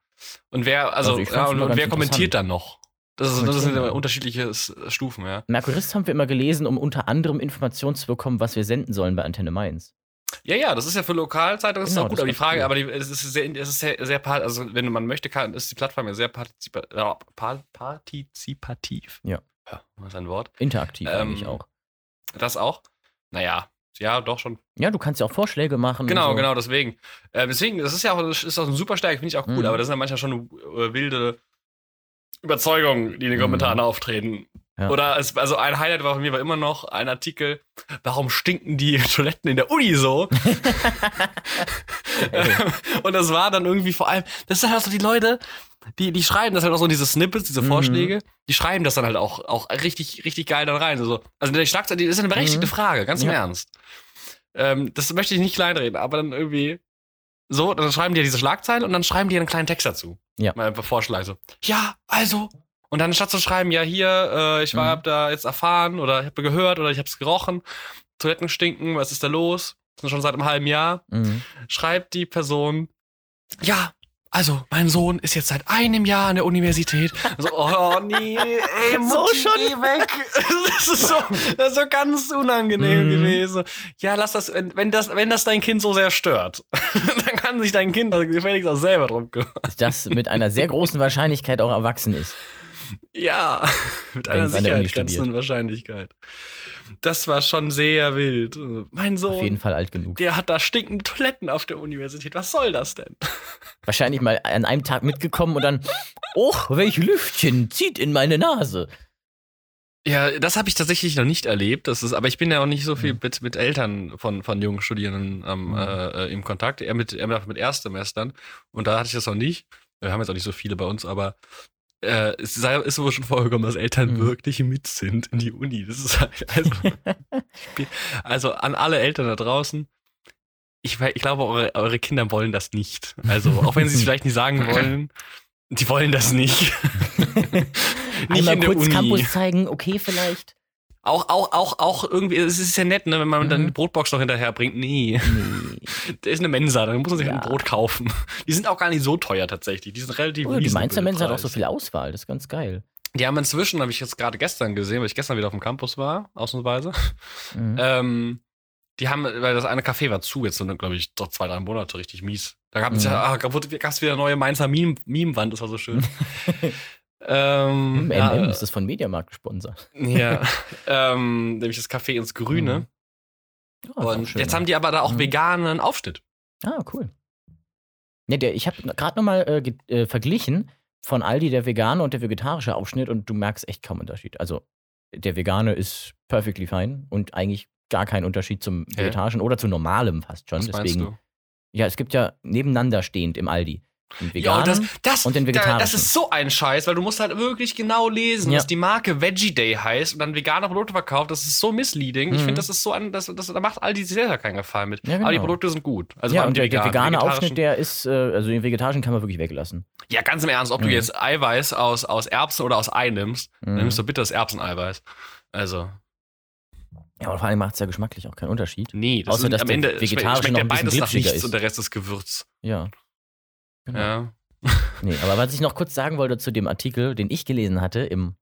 Und wer, also, Also ja, und, und wer kommentiert dann noch? Das, ist, das sind unterschiedliche Stufen, ja. Merkurist haben wir immer gelesen, um unter anderem Informationen zu bekommen, was wir senden sollen bei Antenne Mainz. Ja, ja, das ist ja für Lokalzeitungen, das ist Genau, auch gut, aber die Frage, cool. aber die, es ist sehr, es ist sehr, sehr, also wenn man möchte, kann, ist die Plattform ja sehr partizipa partizipativ. Ja. ja. Was ist ein Wort? Interaktiv Ähm, eigentlich auch. Das auch? Naja, ja, doch schon. Ja, du kannst ja auch Vorschläge machen. Genau, so. genau, deswegen. Äh, deswegen, das ist ja auch, ist auch ein super stark, finde ich auch gut, Mhm. aber das sind ja manchmal schon äh, wilde Überzeugungen, die in den Mhm. Kommentaren auftreten. Ja. Oder es, also ein Highlight war von mir war immer noch ein Artikel, warum stinken die Toiletten in der Uni so? und das war dann irgendwie vor allem, das sind halt so die Leute, die, die schreiben das halt auch so in diese Snippets, diese Mhm. Vorschläge, die schreiben das dann halt auch, auch richtig, richtig geil dann rein. Also, also die Schlagzeile, das ist eine berechtigte Mhm. Frage, ganz im Ja. Ernst. Ähm, das möchte ich nicht kleinreden, aber dann irgendwie so, dann schreiben die ja diese Schlagzeile und dann schreiben die einen kleinen Text dazu. Ja. Mal einfach Vorschlag so. Ja, also. Und dann statt zu schreiben, ja, hier, äh, ich war, Mhm. hab da jetzt erfahren oder ich habe gehört oder ich hab's gerochen, Toiletten stinken, was ist da los? Das ist schon seit einem halben Jahr. Mhm. Schreibt die Person, ja, also, mein Sohn ist jetzt seit einem Jahr an der Universität. So, oh nee, ey, So schon? geh weg. Das ist so, das ist so ganz unangenehm Mhm. gewesen. Ja, lass das, wenn, das, wenn das dein Kind so sehr stört, dann kann sich dein Kind also gefälligst auch selber drum kümmern. Dass das mit einer sehr großen Wahrscheinlichkeit auch erwachsen ist. Ja, mit einer Uni sicherheitsgrenzenden Wahrscheinlichkeit. Das war schon sehr wild. Mein Auf jeden Sohn, Fall alt genug. der hat da stinkende Toiletten auf der Universität. Was soll das denn? Wahrscheinlich mal an einem Tag mitgekommen und dann, oh, welch Lüftchen zieht in meine Nase. Ja, das habe ich tatsächlich noch nicht erlebt. Das ist, aber ich bin ja auch nicht so viel mit, mit Eltern von, von jungen Studierenden ähm, Mhm. äh, äh, im Kontakt, eher mit, eher mit Erstsemestern. Und da hatte ich das noch nicht. Wir haben jetzt auch nicht so viele bei uns, aber äh, es sei- ist wohl schon vorgekommen, dass Eltern Mhm. wirklich mit sind in die Uni. Das ist halt, also, also an alle Eltern da draußen. Ich, ich glaube, eure, eure Kinder wollen das nicht. Also, auch wenn sie es vielleicht nicht sagen wollen, die wollen das nicht. nicht Einmal kurz Uni. Campus zeigen, okay, vielleicht. Auch, auch, auch, auch irgendwie, es ist ja nett, ne, wenn man Mhm. dann die Brotbox noch hinterher bringt. Nee, Nee. da ist eine Mensa, dann muss man sich Ja. ein Brot kaufen. Die sind auch gar nicht so teuer tatsächlich. Die sind relativ Oh, die Mainzer Mensa hat auch so viel Auswahl, das ist ganz geil. Die haben inzwischen, habe ich jetzt gerade gestern gesehen, weil ich gestern wieder auf dem Campus war, ausnahmsweise. Mhm. Ähm, die haben, weil das eine Café war zu, jetzt sind, glaube ich, doch zwei, drei Monate richtig mies. Da gab es Mhm. ja, ah, gab es wieder eine neue Mainzer Meme- Meme-Wand, das war so schön. ähm, MM ja, ist das von Mediamarkt gesponsert. ja, ähm, nämlich das Café ins Grüne. Ist auch Und jetzt haben die aber da auch Mhm. veganen Aufschnitt. Ah, cool. Ja, der, ich habe gerade nochmal äh, äh, verglichen von Aldi der vegane und der vegetarische Aufschnitt und du merkst echt kaum Unterschied. Also der vegane ist perfectly fine und eigentlich gar kein Unterschied zum Hä? vegetarischen oder zu normalem fast schon. Was Deswegen, du? ja, es gibt ja nebeneinander stehend im Aldi den veganen. und das, das, und den da, das vegetarischen. ist so ein Scheiß, weil du musst halt wirklich genau lesen, Ja. dass die Marke Veggie Day heißt und dann vegane Produkte verkauft. Das ist so misleading. Ich Mhm. finde, das ist so an, das, das, da macht Aldi selber keinen Gefallen mit. Ja, genau. Aber die Produkte sind gut. Also ja, und der, die veganen. vegane Die Aufschnitt, der ist, äh, also den vegetarischen kann man wirklich weglassen. Ja, ganz im Ernst, ob du Mhm. jetzt Eiweiß aus, aus Erbsen oder aus Ei nimmst, dann Mhm. nimmst du bitte das Erbseneiweiß. Also, Ja, und vor allem macht es ja geschmacklich auch keinen Unterschied. nee, das Außer, sind, dass am der Ende vegetarische schmeckt, schmeckt ja ein beides nach nichts ist. und der Rest ist Gewürz. Ja. Genau. Ja. Nee, aber was ich noch kurz sagen wollte zu dem Artikel, den ich gelesen hatte im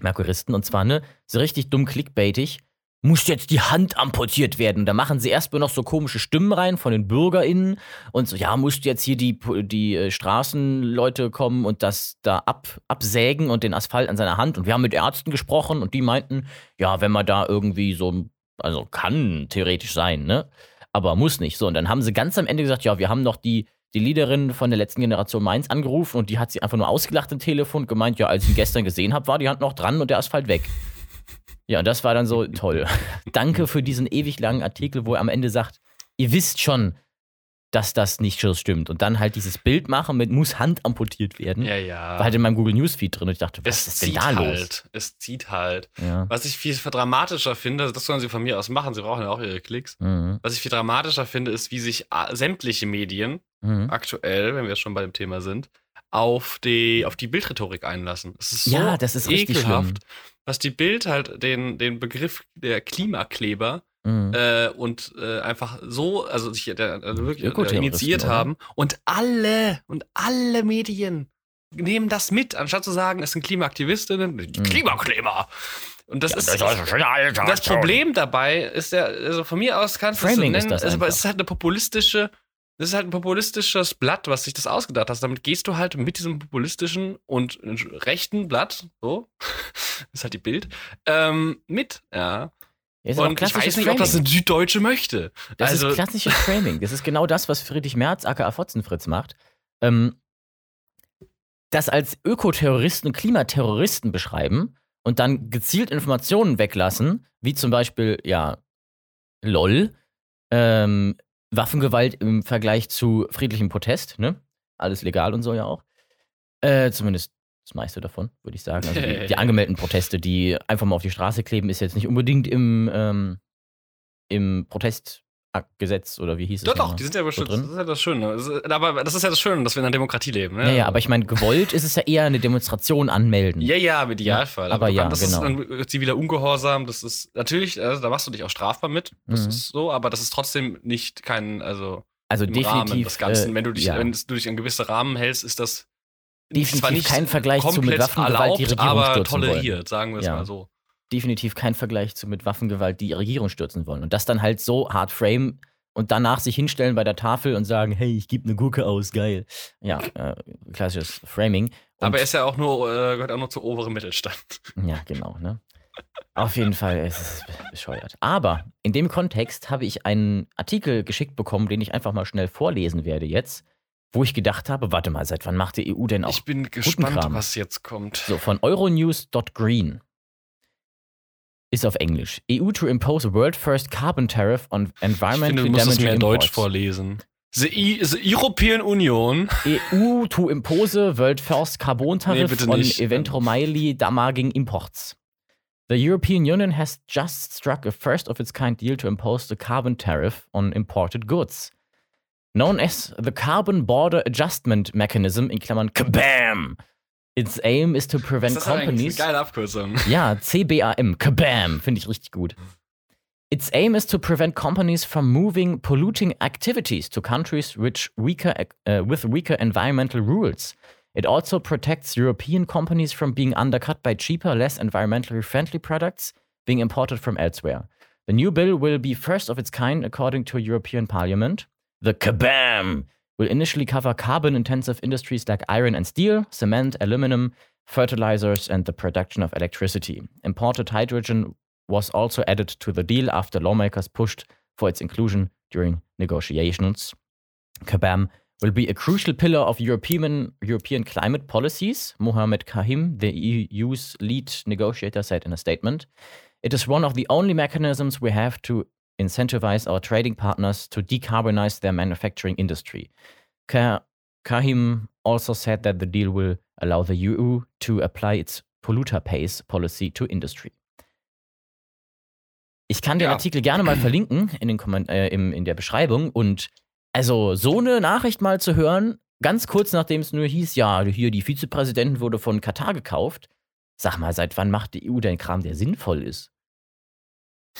Merkuristen, und zwar, ne, so richtig dumm clickbaitig, muss jetzt die Hand amputiert werden. Da machen sie erstmal noch so komische Stimmen rein von den BürgerInnen und so, ja, muss jetzt hier die, die äh, Straßenleute kommen und das da ab, absägen und den Asphalt an seiner Hand. Und wir haben mit Ärzten gesprochen und die meinten, ja, wenn man da irgendwie so, also kann theoretisch sein, ne? Aber muss nicht. So, und dann haben sie ganz am Ende gesagt, ja, wir haben noch die, die Leaderin von der letzten Generation Mainz angerufen und die hat sie einfach nur ausgelacht im Telefon und gemeint, ja, als ich ihn gestern gesehen habe, war die Hand noch dran und der Asphalt weg. Ja, und das war dann so toll. Danke für diesen ewig langen Artikel, wo er am Ende sagt, ihr wisst schon, dass das nicht so stimmt. Und dann halt dieses Bild machen mit muss Hand amputiert werden. Ja, ja. War halt in meinem Google Newsfeed drin und ich dachte, was es ist denn da halt. los? Es zieht halt. Ja. Was ich viel dramatischer finde, das sollen sie von mir aus machen, sie brauchen ja auch ihre Klicks. Mhm. Was ich viel dramatischer finde, ist, wie sich sämtliche Medien Mhm. aktuell, wenn wir schon bei dem Thema sind, auf die, auf die Bildrhetorik einlassen. Es ist so Ja, das ist richtig ekelhaft, was die Bild halt den, den Begriff der Klimakleber Mhm. äh, und äh, einfach so, also sich der, also wirklich äh, initiiert haben und alle und alle Medien nehmen das mit, anstatt zu sagen, es sind Klimaaktivistinnen, Mhm. Klimakleber. Und das ist das ist Alter, das Problem dabei ist ja, also von mir aus kannst du es so Framing ist nennen, das aber es ist halt eine populistische, das ist halt ein populistisches Blatt, was sich das ausgedacht hat. Damit gehst du halt mit diesem populistischen und rechten Blatt, so, ist halt die Bild, ähm, mit, ja. Ist Und ich weiß nicht, ob das ein Süddeutsche möchte. Das also, ist klassisches Framing. Das ist genau das, was Friedrich Merz, aka Fotzenfritz, macht. Ähm, das als Ökoterroristen und Klimaterroristen beschreiben und dann gezielt Informationen weglassen, wie zum Beispiel, ja, LOL, ähm, Waffengewalt im Vergleich zu friedlichem Protest, ne? Alles legal und so ja auch. Äh, zumindest das meiste davon, würde ich sagen. Also die, die angemeldeten Proteste, die einfach mal auf die Straße kleben, ist jetzt nicht unbedingt im, ähm, im Protestgesetz oder wie hieß es? doch, doch, nochmal? die sind ja beschützt. drin? das ist ja das Schöne. Das ist, aber das ist ja das Schöne, dass wir in einer Demokratie leben. Ne? Ja, ja, aber ich meine, gewollt ist es ja eher eine Demonstration anmelden. Ja, ja, im Idealfall. aber du ja, das genau. ist dann ziviler Ungehorsam. Das ist natürlich, also, da machst du dich auch strafbar mit. Das Mhm. ist so, aber das ist trotzdem nicht kein, also also im definitiv. Rahmen des Ganzen. äh, wenn du dich, ja. wenn du dich an gewisse Rahmen hältst, ist das Definitiv zwar nicht kein Vergleich zu mit Waffengewalt die erlaubt, Regierung aber stürzen wollen. toleriert, sagen wir es Ja. mal so. Definitiv kein Vergleich zu mit Waffengewalt die Regierung stürzen wollen. Und das dann halt so hart frame und danach sich hinstellen bei der Tafel und sagen, hey, ich gebe eine Gurke aus, geil. Ja, äh, klassisches Framing. Und, aber er ist ja auch nur, äh, gehört auch nur zu oberen Mittelstand. Ja, genau, ne? Auf jeden Fall ist es bescheuert. Aber in dem Kontext habe ich einen Artikel geschickt bekommen, den ich einfach mal schnell vorlesen werde jetzt, wo ich gedacht habe, warte mal, seit wann macht die EU denn auch Ich bin gespannt, Kram. was jetzt kommt. So, von euronews.green. Ist auf Englisch. EU to impose world first carbon tariff on Ich finde, environmental du musst es mehr Deutsch imports. vorlesen. The, I the European Union. EU to impose world first carbon Nee, tariff bitte on eventually damaging imports. The European Union has just struck a first of its kind deal to impose the carbon tariff on imported goods. Known as the Carbon Border Adjustment Mechanism, in Klammern KBAM. Its aim is to prevent Das ist companies. eine geile Abkürzung. Ja, CBAM, Kabam, finde ich richtig gut. Its aim is to prevent companies from moving polluting activities to countries which weaker, uh, with weaker environmental rules. It also protects European companies from being undercut by cheaper, less environmentally friendly products being imported from elsewhere. The new bill will be first of its kind according to European Parliament. The Kabam will initially cover carbon intensive industries like iron and steel, cement, aluminum, fertilizers, and the production of electricity. Imported hydrogen was also added to the deal after lawmakers pushed for its inclusion during negotiations. Kabam will be a crucial pillar of European, European climate policies, Mohamed Kahim, the EU's lead negotiator, said in a statement. It is one of the only mechanisms we have to incentivize our trading partners to decarbonize their manufacturing industry. Ka- Kahim also said that the deal will allow the EU to apply its polluter pays policy to industry. Ich kann den Ja. Artikel gerne mal verlinken in, den Komment äh, im, in der Beschreibung. Und also so eine Nachricht mal zu hören, ganz kurz nachdem es nur hieß, ja, hier die Vizepräsidentin wurde von Katar gekauft. Sag mal, seit wann macht die EU denn Kram, der sinnvoll ist?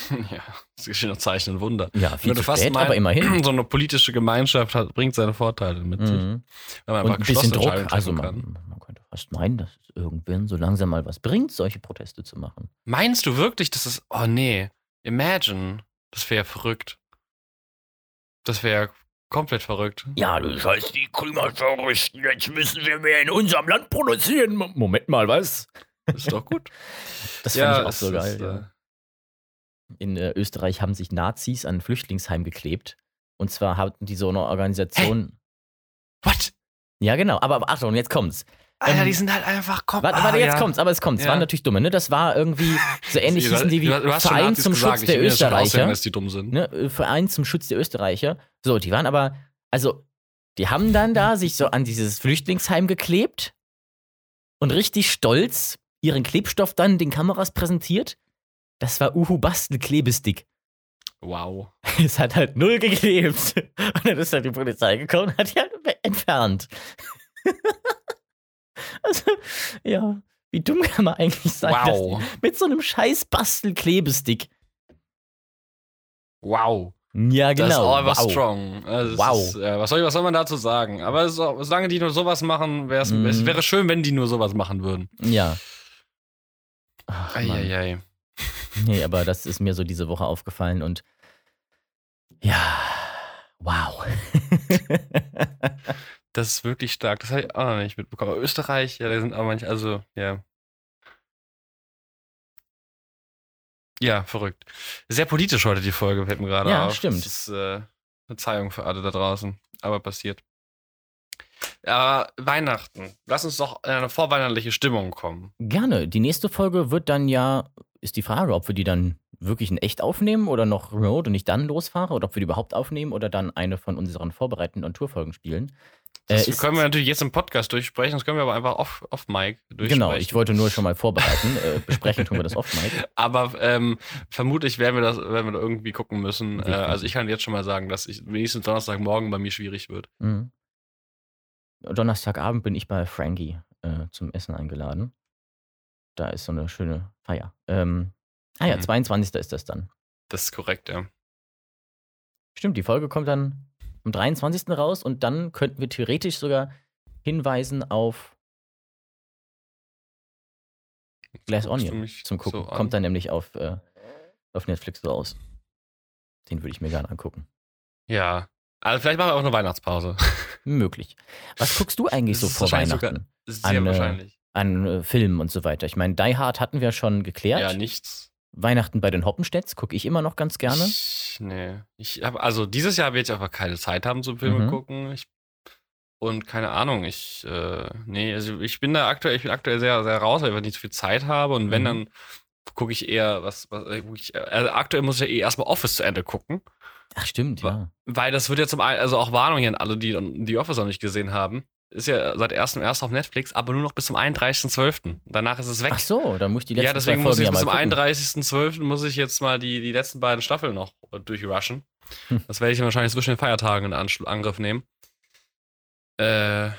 ja, das geschehen noch Zeichen und Wunder. Ja, viel zu fast spät, meinen, aber immerhin. So eine politische Gemeinschaft hat, bringt seine Vorteile mit sich. Mhm. Wenn man Und ein bisschen Druck. Also man, man könnte fast meinen, dass es irgendwann so langsam mal was bringt, solche Proteste zu machen. Meinst du wirklich, dass es. Oh nee. Imagine. Das wäre verrückt. Das wäre komplett verrückt. Ja, das heißt, die Klimaterroristen, jetzt müssen wir mehr in unserem Land produzieren. Mo- Moment mal, was? Ist doch gut. Das fand ich auch es so geil. ist, ja. In äh, Österreich haben sich Nazis an ein Flüchtlingsheim geklebt. Und zwar hatten die so eine Organisation. What? Ja, genau. Aber Achtung, jetzt kommt's. Alter, Ähm, die sind halt einfach Kopf. Warte, Ah, warte, jetzt ja. kommt's, aber es kommt. Es Ja. waren natürlich dumme, ne? Das war irgendwie so ähnlich hießen die wie Verein zum gesagt. Schutz Ich der Österreicher. dass die dumm sind. Ne? äh, Verein zum Schutz der Österreicher. So, die waren aber, also, die haben dann da sich so an dieses Flüchtlingsheim geklebt und richtig stolz ihren Klebstoff dann den Kameras präsentiert. Das war Uhu Bastel Klebestick. Wow. Es hat halt null geklebt. Und dann ist halt die Polizei gekommen und hat die halt entfernt. also, ja, wie dumm kann man eigentlich sein, Wow. mit so einem scheiß Bastel-Klebestick. Wow. Ja, genau. Das ist einfach wow. strong. Also, Wow. Ist, äh, was, soll, was soll man dazu sagen? Aber es auch, solange die nur sowas machen, Mhm. es wäre schön, wenn die nur sowas machen würden. Ja. Ach, Mann. Eieiei. Nee, aber das ist mir so diese Woche aufgefallen und ja, wow. Das ist wirklich stark. Das habe ich auch noch nicht mitbekommen. Aber Österreich, ja, da sind auch manche, also, ja. Ja, verrückt. Sehr politisch heute die Folge, fällt mir gerade Ja, auf. stimmt. Das ist äh, Verzeihung für alle da draußen. Aber passiert. Aber Weihnachten. Lass uns doch in eine vorweihnachtliche Stimmung kommen. Gerne. Die nächste Folge wird dann ja, ist die Frage, ob wir die dann wirklich in echt aufnehmen oder noch remote und ich dann losfahre oder ob wir die überhaupt aufnehmen oder dann eine von unseren vorbereitenden und Tourfolgen spielen. Das Äh, können wir natürlich jetzt im Podcast durchsprechen, das können wir aber einfach off, off Mic durchsprechen. Genau, ich wollte nur schon mal vorbereiten. äh, besprechen tun wir das oft, Mike. Aber ähm, vermutlich werden wir das, werden wir da irgendwie gucken müssen. Äh, also ich kann jetzt schon mal sagen, dass ich wenigstens Donnerstagmorgen bei mir schwierig wird. Mhm. Donnerstagabend bin ich bei Frankie äh, zum Essen eingeladen. Da ist so eine schöne Feier. Ähm, ah ja, Mhm. 22. ist das dann. Das ist korrekt, ja. Stimmt, die Folge kommt dann am 23. raus und dann könnten wir theoretisch sogar hinweisen auf Glass Guckst Onion zum Gucken. so kommt dann nämlich auf, äh, auf Netflix raus. Den würde ich mir gerne angucken. Ja. Also vielleicht machen wir auch eine Weihnachtspause. Möglich. Was guckst du eigentlich so vor Weihnachten? sogar- Sehr An, äh, wahrscheinlich. An äh, Filmen und so weiter. Ich meine, Die Hard hatten wir schon geklärt. Ja, nichts. Weihnachten bei den Hoppenstedts gucke ich immer noch ganz gerne. Ich, nee. Ich hab, also dieses Jahr werde ich einfach keine Zeit haben zum Filme Mhm. gucken. Ich, und keine Ahnung, ich, äh, nee, also ich bin da aktuell, ich bin aktuell sehr, sehr raus, weil ich nicht so viel Zeit habe. Und wenn, Mhm. dann gucke ich eher, was, was äh, ich, also aktuell muss ich ja eh erstmal Office zu Ende gucken. Ach, stimmt, ja. Weil das wird ja zum einen, also auch Warnung hier an alle, die die Office noch nicht gesehen haben. Ist ja seit 1.1. auf Netflix, aber nur noch bis zum 31.12. Danach ist es weg. Ach so, dann muss ich die letzten ja, deswegen muss ich ja bis zum gucken. 31.12. muss ich jetzt mal die, die letzten beiden Staffeln noch durchrushen. Hm. Das werde ich wahrscheinlich zwischen den Feiertagen in Anschl- Angriff nehmen. Äh,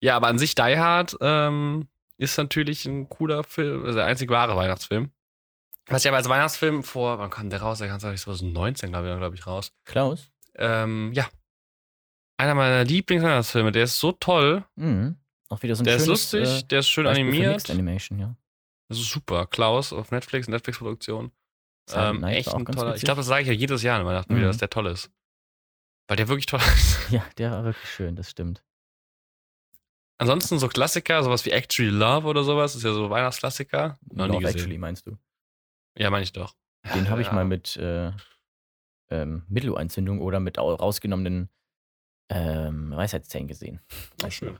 ja, aber an sich Die Hard ähm, ist natürlich ein cooler Film, also der einzig wahre Weihnachtsfilm. Was ich aber als Weihnachtsfilm vor, wann kam der raus? Der kam 2019, glaube ich, glaub ich, raus. Klaus? Ähm, ja. Einer meiner Lieblingsweihnachtsfilme, der ist so toll, Mhm. Auch wieder so ein der ist schönes, lustig, äh, der ist schön Beispiel animiert. Mixed Animation, ja. Das ist super. Klaus auf Netflix, Netflix-Produktion. Ähm, echt ein toller. Ich glaube, das sage ich ja jedes Jahr an Weihnachten wieder, Mhm. dass der toll ist. Weil der wirklich toll ist. Ja, der war wirklich schön, das stimmt. Ansonsten so Klassiker, sowas wie Actually Love oder sowas, ist ja so Weihnachtsklassiker. Noch nie Love gesehen. Actually meinst du? Ja, meine ich doch. Den habe ich Ja. mal mit äh, ähm, Mittelohrentzündung oder mit au- rausgenommenen ähm, Weisheitszähnen gesehen. Weiß schön.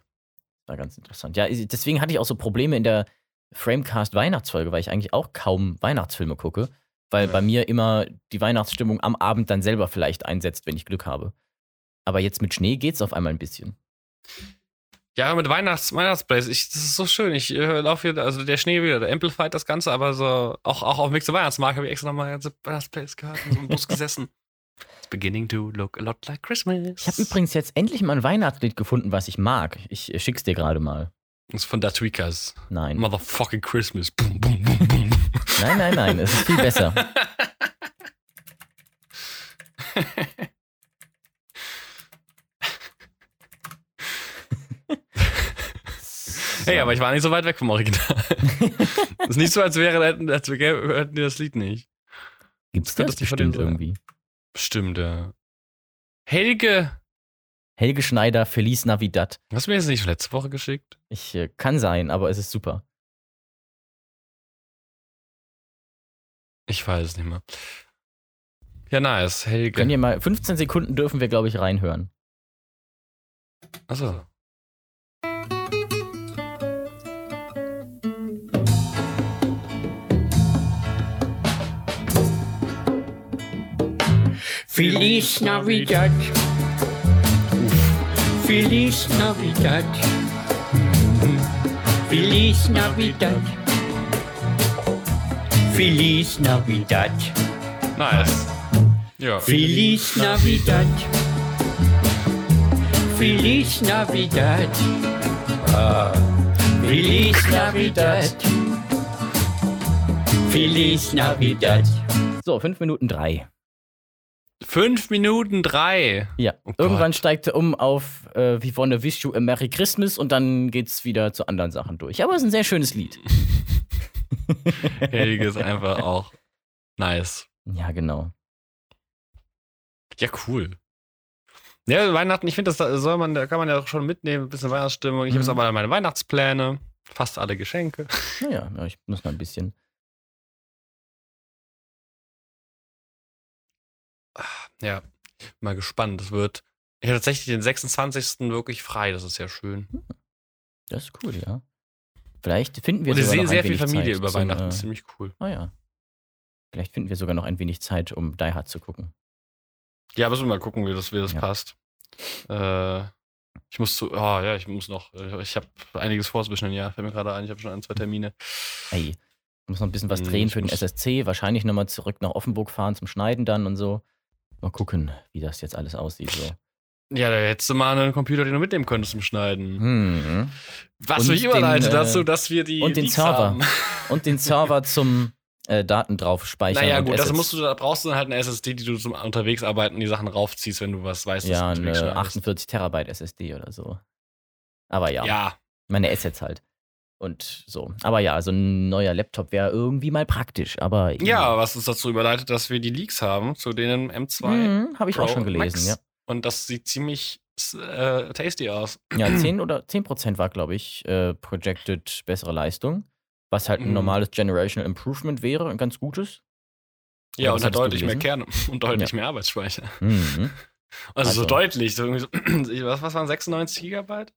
War ganz interessant. Ja, deswegen hatte ich auch so Probleme in der Framecast Weihnachtsfolge, weil ich eigentlich auch kaum Weihnachtsfilme gucke, weil Ja. bei mir immer die Weihnachtsstimmung am Abend dann selber vielleicht einsetzt, wenn ich Glück habe. Aber jetzt mit Schnee geht's auf einmal ein bisschen. Ja, mit Weihnachts Weihnachtsplays, ich, das ist so schön. Ich äh, laufe hier, also der Schnee wieder, der amplified das Ganze, aber so, auch, auch auf Mixer Weihnachtsmarkt habe ich extra nochmal ganze Weihnachtsplays gehört und so im Bus gesessen. Beginning to look a lot like Christmas. Ich habe übrigens jetzt endlich mal ein Weihnachtslied gefunden, was ich mag. Ich schick's dir gerade mal. Das ist von Tweakers. Nein. Motherfucking Christmas. Boom, boom, boom, boom. Nein, nein, nein, es ist viel besser. Hey, aber ich war nicht so weit weg vom Original. ist nicht so, als wäre, hätten, als hätten die das Lied nicht. Gibt's das das bestimmt irgendwie? Bestimmt, ja. Helge, Helge Schneider, Feliz Navidad. hast du mir das nicht letzte Woche geschickt? Ich äh, kann sein, aber es ist super. Ich weiß es nicht mehr. Ja, nice. Helge. Können ihr mal 15 Sekunden dürfen wir, glaube ich, reinhören. Achso. Feliz Navidad. Feliz Navidad. Feliz Navidad. Feliz Navidad. Nice. Ja. Feliz Navidad. Feliz Navidad. Ah. Feliz Navidad. Feliz Navidad. So, fünf Minuten drei. Fünf Minuten drei. Ja, Oh irgendwann Gott. steigt er um auf äh, wie vorne Wish You a Merry Christmas und dann geht's wieder zu anderen Sachen durch. Aber es ist ein sehr schönes Lied. Helge ist einfach auch nice. Ja, genau. Ja, cool. Ja, Weihnachten, ich finde, das da soll man, da kann man ja auch schon mitnehmen, ein bisschen Weihnachtsstimmung. Ich habe jetzt Mhm. aber meine Weihnachtspläne, fast alle Geschenke. Naja, ja, ich muss noch ein bisschen. Ja, mal gespannt. Es wird. Ich habe tatsächlich den 26. wirklich frei, das ist sehr schön. Das ist cool, ja. Vielleicht finden wir Und sogar sehe noch sehr ein viel wenig Familie Zeit über zum, Weihnachten, Äh, ziemlich cool. ah ja. Vielleicht finden wir sogar noch ein wenig Zeit, um Die Hard zu gucken. Ja, müssen wir mal gucken, wie das, wie das Ja. passt. Äh, ich muss zu, oh ja, ich muss noch, äh, ich habe einiges vor zwischen den Jahren, fällt mir gerade ein, ich habe schon ein, zwei Termine. Ey, ich muss noch ein bisschen was Hm, drehen ich für den SSC. Wahrscheinlich nochmal zurück nach Offenburg fahren zum Schneiden dann und so. Mal gucken, wie das jetzt alles aussieht. So. Ja, da hättest du mal einen Computer, den du mitnehmen könntest zum Schneiden. Hm. Was Und mich überleitet äh, dazu, dass wir die und den Leaks Server. haben. Und den Server zum äh, Daten drauf speichern. Naja, gut, das musst du, da brauchst du dann halt eine SSD, die du zum unterwegs arbeiten die Sachen raufziehst, wenn du was weißt, Ja, eine unterwegs schneidest. 48 Terabyte SSD oder so. Aber ja, Ja, meine Assets halt. Und so. Aber ja, also ein neuer Laptop wäre irgendwie mal praktisch. Aber ja, was uns dazu überleitet, dass wir die Leaks haben zu denen M2. Mhm, habe ich auch Pro schon gelesen, Max. ja. Und das sieht ziemlich äh, tasty aus. Ja, 10 oder 10 Prozent war, glaube ich, äh, projected bessere Leistung. Was halt ein Mhm. normales Generational Improvement wäre, ein ganz gutes. Ja, und hat deutlich mehr? Kerne und deutlich mehr Arbeitsspeicher. Mhm. Also, so Also. deutlich. So so, was, was waren 96 Gigabyte?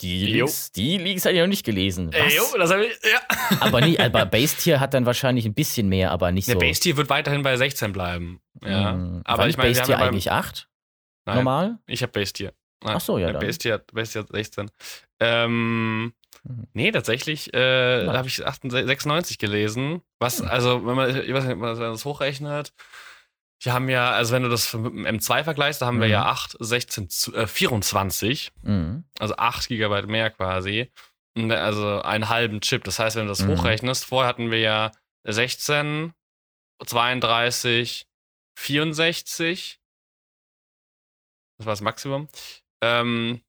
Die Jo. Leaks, die Leaks hatte ich noch nicht gelesen. Jo, Was? das hab ich, ja. aber nie, aber Base-Tier hat dann wahrscheinlich ein bisschen mehr, aber nicht Der so. Base Tier wird weiterhin bei 16 bleiben. Ja. Mhm. Aber War ich nicht meine, Base-Tier beim- eigentlich 8? Nein, Normal? ich habe Base Tier. Nein, Ach so, ja, dann. Base Tier, hat- Base Tier hat 16. Ähm, Mhm. nee, tatsächlich äh, habe ich 98, 96 gelesen. Was, Hm. also, wenn man, ich weiß nicht, wenn man das hochrechnet, wir haben ja, also wenn du das mit dem M2 vergleichst, da haben wir Mhm. ja 8, 16, zu- äh, 24, Mhm. also 8 Gigabyte mehr quasi. Also einen halben Chip. Das heißt, wenn du das Mhm. hochrechnest, vorher hatten wir ja 16, 32, 64. Das war das Maximum. Ähm,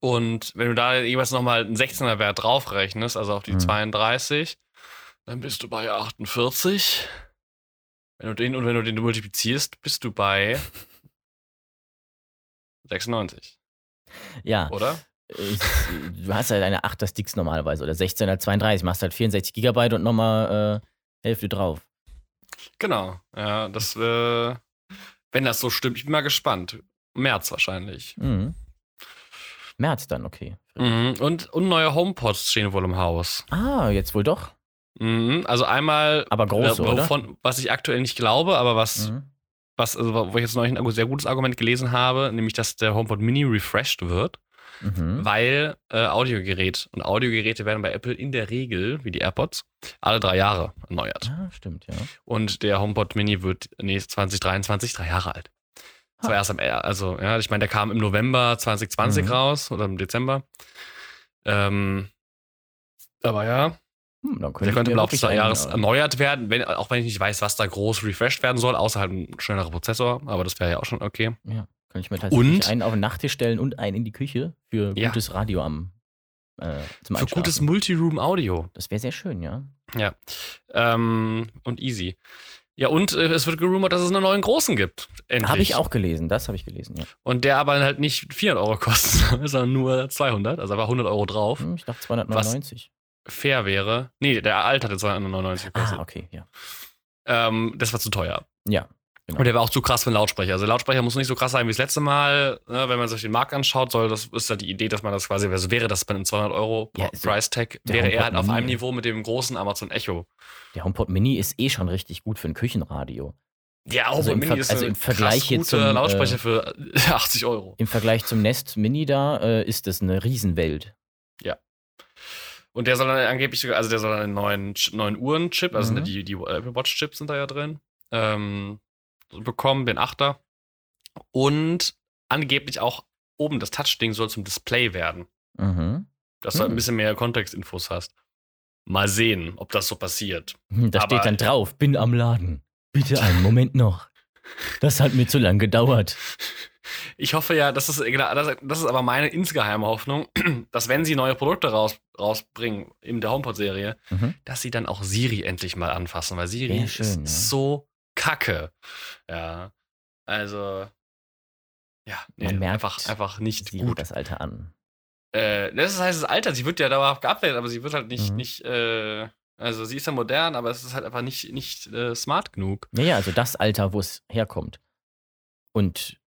und wenn du da jeweils nochmal einen 16er Wert draufrechnest, also auf die Mhm. 32, dann bist du bei 48. Wenn du den, und wenn du den multiplizierst, bist du bei 96, Ja, oder? ich, du hast halt eine 8er Sticks normalerweise oder 16er 32, machst halt 64 Gigabyte und nochmal äh, Hälfte drauf. Genau. Ja, das, äh, wenn das so stimmt, ich bin mal gespannt. März wahrscheinlich. Mhm. März dann, okay. Mhm. Und, und neue HomePods stehen wohl im Haus. Ah, jetzt wohl doch. Mhm. Also einmal, Aber große, äh, oder? wovon, was ich aktuell nicht glaube, aber was, Mhm. was also, wo ich jetzt neulich ein sehr gutes Argument gelesen habe, nämlich, dass der HomePod Mini refreshed wird, Mhm. weil äh, Audiogerät und Audiogeräte werden bei Apple in der Regel, wie die AirPods, alle drei Jahre erneuert. Ah, stimmt, ja. Und der HomePod Mini wird nee, 2023 drei Jahre alt. Das war erst am, also, ja, ich meine, der kam im November 2020 Mhm. raus oder im Dezember. Ähm, aber ja, Hm, dann der könnte im Laufe des Jahres äh, erneuert werden, wenn, auch wenn ich nicht weiß, was da groß refreshed werden soll, außer halt ein schnellerer Prozessor, aber das wäre ja auch schon okay. Ja, kann ich mir tatsächlich Und? einen auf den Nachttisch stellen und einen in die Küche für Ja. gutes Radio am äh, zum Für gutes. Multiroom-Audio. Das wäre sehr schön, ja. Ähm, und easy. Ja, und äh, es wird gerumort, dass es einen neuen großen gibt. Habe ich auch gelesen, das habe ich gelesen, ja. Und der aber halt nicht 400 Euro kostet, sondern nur 200, also einfach 100 Euro drauf. Hm, ich dachte 299. Fair wäre. Nee, der alte hatte 299 gekostet. Ah, okay, ja. Ähm, das war zu teuer. Ja. Genau. Und der war auch zu krass für einen Lautsprecher. Also Lautsprecher muss nicht so krass sein wie das letzte Mal. Ne? Wenn man sich den Markt anschaut, soll das ist ja die Idee, dass man das quasi, also wäre das bei einem 200 Euro Ja, so Price Tag, wäre er halt auf einem. Niveau mit dem großen Amazon Echo. Der HomePod Mini ist eh schon richtig gut für ein Küchenradio. Ja, Also HomePod im Mini Ver- ist also ein im Vergleich krass guter zum, äh, Lautsprecher für 80 Euro. Im Vergleich zum Nest Mini da äh, ist das eine Riesenwelt. Und der soll dann angeblich also der soll dann einen neuen, neuen Uhren-Chip, also Mhm. die, die Apple Watch-Chips sind da ja drin, ähm, bekommen, den Achter. Und angeblich auch oben das Touch-Ding soll zum Display werden. Mhm. Dass du halt Hm. ein bisschen mehr Kontextinfos hast. Mal sehen, ob das so passiert. Hm, Da Aber- steht dann drauf, bin am Laden. Bitte einen Moment noch. Das hat mir zu lang gedauert. Ich hoffe ja, das ist, genau, das, ist aber meine insgeheime Hoffnung, dass wenn sie neue Produkte raus, rausbringen in der HomePod-Serie, Mhm. dass sie dann auch Siri endlich mal anfassen, weil Siri schön, ist ja. so kacke. Ja, also ja, nee, einfach, einfach nicht Siri gut. das Alter an. Äh, das heißt, das Alter, sie wird ja dauerhaft geupdatet, aber sie wird halt nicht, Mhm. nicht, äh, also sie ist ja modern, aber es ist halt einfach nicht, nicht äh, smart genug. Naja, also das Alter, wo es herkommt. Und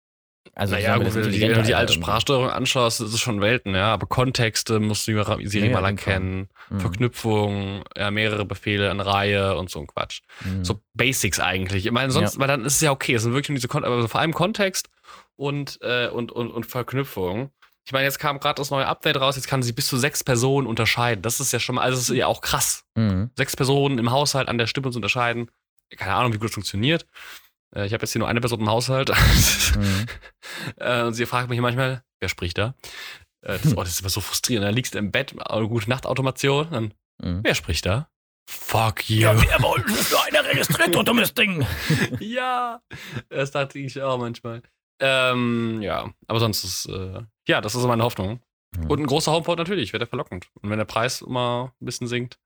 also naja, gut, wenn du die, intelligente wenn du die alte. Sprachsteuerung anschaust, ist es schon Welten, ja, aber Kontexte musst du Ja, ja, auf jeden Fall. erkennen, Mhm. Verknüpfung, ja, mehrere Befehle in Reihe und so ein Quatsch. Mhm. So Basics eigentlich. Ich meine, sonst, weil dann ist es ja okay. Es sind wirklich nur diese Kon aber vor allem Kontext und, äh, und, und, und Verknüpfung. Ich meine, jetzt kam gerade das neue Update raus, jetzt kann sie bis zu sechs Personen unterscheiden. Das ist ja schon mal, also das ist ja auch krass. Mhm. Sechs Personen im Haushalt an der Stimme zu unterscheiden. Keine Ahnung, wie gut das funktioniert. Äh, ich habe jetzt hier nur eine Person im Haushalt. Mhm. äh, und sie fragt mich manchmal, wer spricht da? Äh, das, oh, das ist immer so frustrierend. Da liegst du im Bett, äh, gute Nacht-Automation, dann, Mhm. wer spricht da? Fuck you. wer wollte für eine registriert, du dummes Ding? ja, das dachte ich auch manchmal. Ähm, ja, aber sonst ist, äh, ja, das ist meine Hoffnung. Mhm. Und ein großer HomePod natürlich, wäre der verlockend. Und wenn der Preis mal ein bisschen sinkt,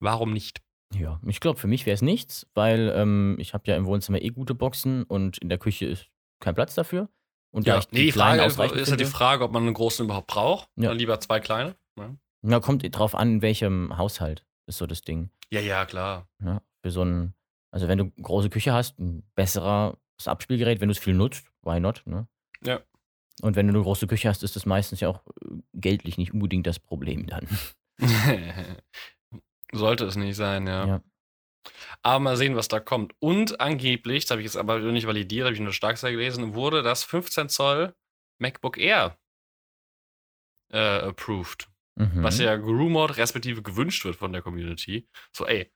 warum nicht? Ja, ich glaube, für mich wäre es nichts, weil ähm, ich habe ja im Wohnzimmer eh gute Boxen und in der Küche ist kein Platz dafür. Und da ich nee, die Frage ist, ist ja die finde- Frage, ob man einen großen überhaupt braucht. Ja. Dann lieber zwei kleine. Ja, Ja, kommt drauf an, in welchem Haushalt ist so das Ding. ja, ja klar. Ja, für so ein, also wenn du eine große Küche hast, ein besseres Abspielgerät, wenn du es viel nutzt, why not, ne? Ja. Und wenn du eine große Küche hast, ist das meistens ja auch äh, geldlich nicht unbedingt das Problem dann. Sollte es nicht sein, ja. Ja. Aber mal sehen, was da kommt. Und angeblich, das habe ich jetzt aber nicht validiert, habe ich nur stark gelesen, wurde das 15 Zoll MacBook Air äh, approved. Mhm. Was ja gerumort, respektive gewünscht wird von der Community. So, ey,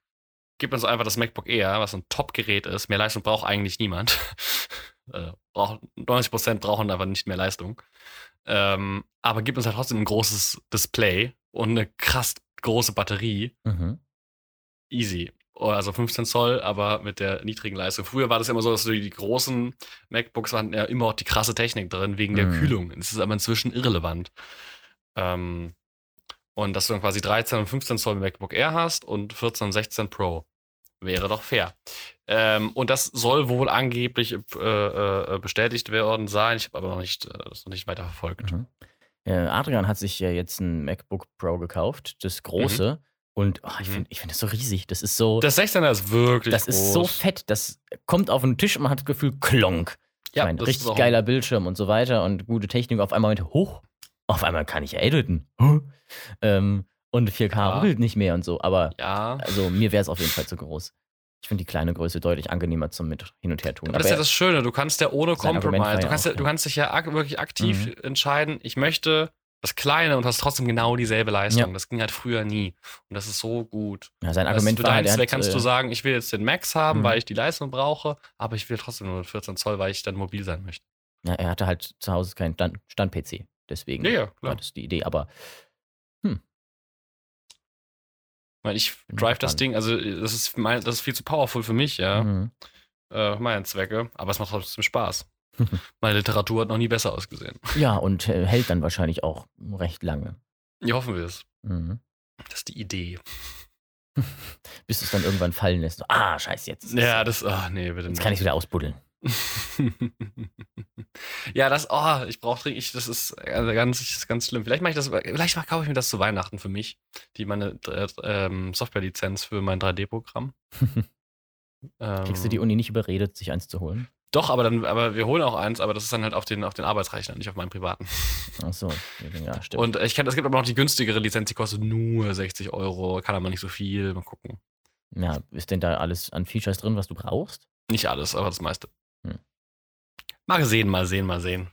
gib uns einfach das MacBook Air, was ein Top-Gerät ist. Mehr Leistung braucht eigentlich niemand. äh, braucht, 90% brauchen aber nicht mehr Leistung. Ähm, aber gib uns halt trotzdem ein großes Display und eine krass große Batterie. Mhm. Easy. Oh, Also 15 Zoll, aber mit der niedrigen Leistung. Früher war das immer so, dass die großen MacBooks waren ja immer auch die krasse Technik drin, wegen der Mhm. Kühlung. Das ist aber inzwischen irrelevant. Ähm, und dass du dann quasi 13 und 15 Zoll MacBook Air hast und 14 und 16 Pro. Wäre doch fair. Ähm, und das soll wohl angeblich äh, äh, bestätigt worden sein. Ich habe aber noch nicht, äh, das noch nicht weiter verfolgt. Mhm. Äh, Adrian hat sich ja jetzt ein MacBook Pro gekauft, das große. Und oh, ich Mhm. finde ich find das so riesig. Das ist so, Das 16er ist wirklich das ist so groß. fett. Das kommt auf den Tisch und man hat das Gefühl, klonk. Ich Ja, das ist richtig auch- geiler Bildschirm und so weiter und gute Technik. Auf einmal mit hoch. Auf einmal kann ich editen. Huh? Ähm, und 4K Ja. ruckelt nicht mehr und so. Aber Ja. also mir wäre es auf jeden Fall zu groß. Ich finde die kleine Größe deutlich angenehmer zum mit hin und her tun. Aber das ist ja das Schöne, du kannst ja ohne war Compromise, du ja kannst, auch, ja, du kannst dich ja ak wirklich aktiv Mhm. entscheiden, ich möchte das Kleine und hast trotzdem genau dieselbe Leistung. Ja. Das ging halt früher nie. Und das ist so gut. ja, sein Argument für war deinen halt, er Zweck hat, kannst äh, du sagen, ich will jetzt den Max haben, Mhm. weil ich die Leistung brauche, aber ich will trotzdem nur 14 Zoll, weil ich dann mobil sein möchte. ja, er hatte halt zu Hause keinen Stand- Stand-PC. Deswegen Ja, war das die Idee. Aber Weil ich drive das. Ding, also das ist, mein, das ist viel zu powerful für mich, ja, mhm. äh, meine Zwecke, aber es macht trotzdem Spaß. Meine Literatur hat noch nie besser ausgesehen. ja, und äh, hält dann wahrscheinlich auch recht lange. Ja, hoffen wir es. Mhm. Das ist die Idee. Bis es dann irgendwann fallen lässt. Ah, scheiße, jetzt. Ja, das, ach nee, bitte Jetzt nicht. kann ich wieder ausbuddeln. ja, das, oh, ich brauche ich, das ist also ganz, das ist ganz schlimm. Vielleicht mache ich das, vielleicht kaufe ich mir das zu Weihnachten für mich, die meine äh, ähm, Softwarelizenz für mein 3D-Programm. Ähm, Kriegst du die Uni nicht überredet, sich eins zu holen? Doch, aber dann, aber wir holen auch eins, aber das ist dann halt auf den, auf den Arbeitsrechner, nicht auf meinen privaten. Ach so, ja, stimmt. Und ich kann, es gibt aber noch die günstigere Lizenz, die kostet nur 60 Euro, kann aber nicht so viel. Mal gucken. ja, ist denn da alles an Features drin, was du brauchst? Nicht alles, aber das meiste. Mal sehen, mal sehen, mal sehen.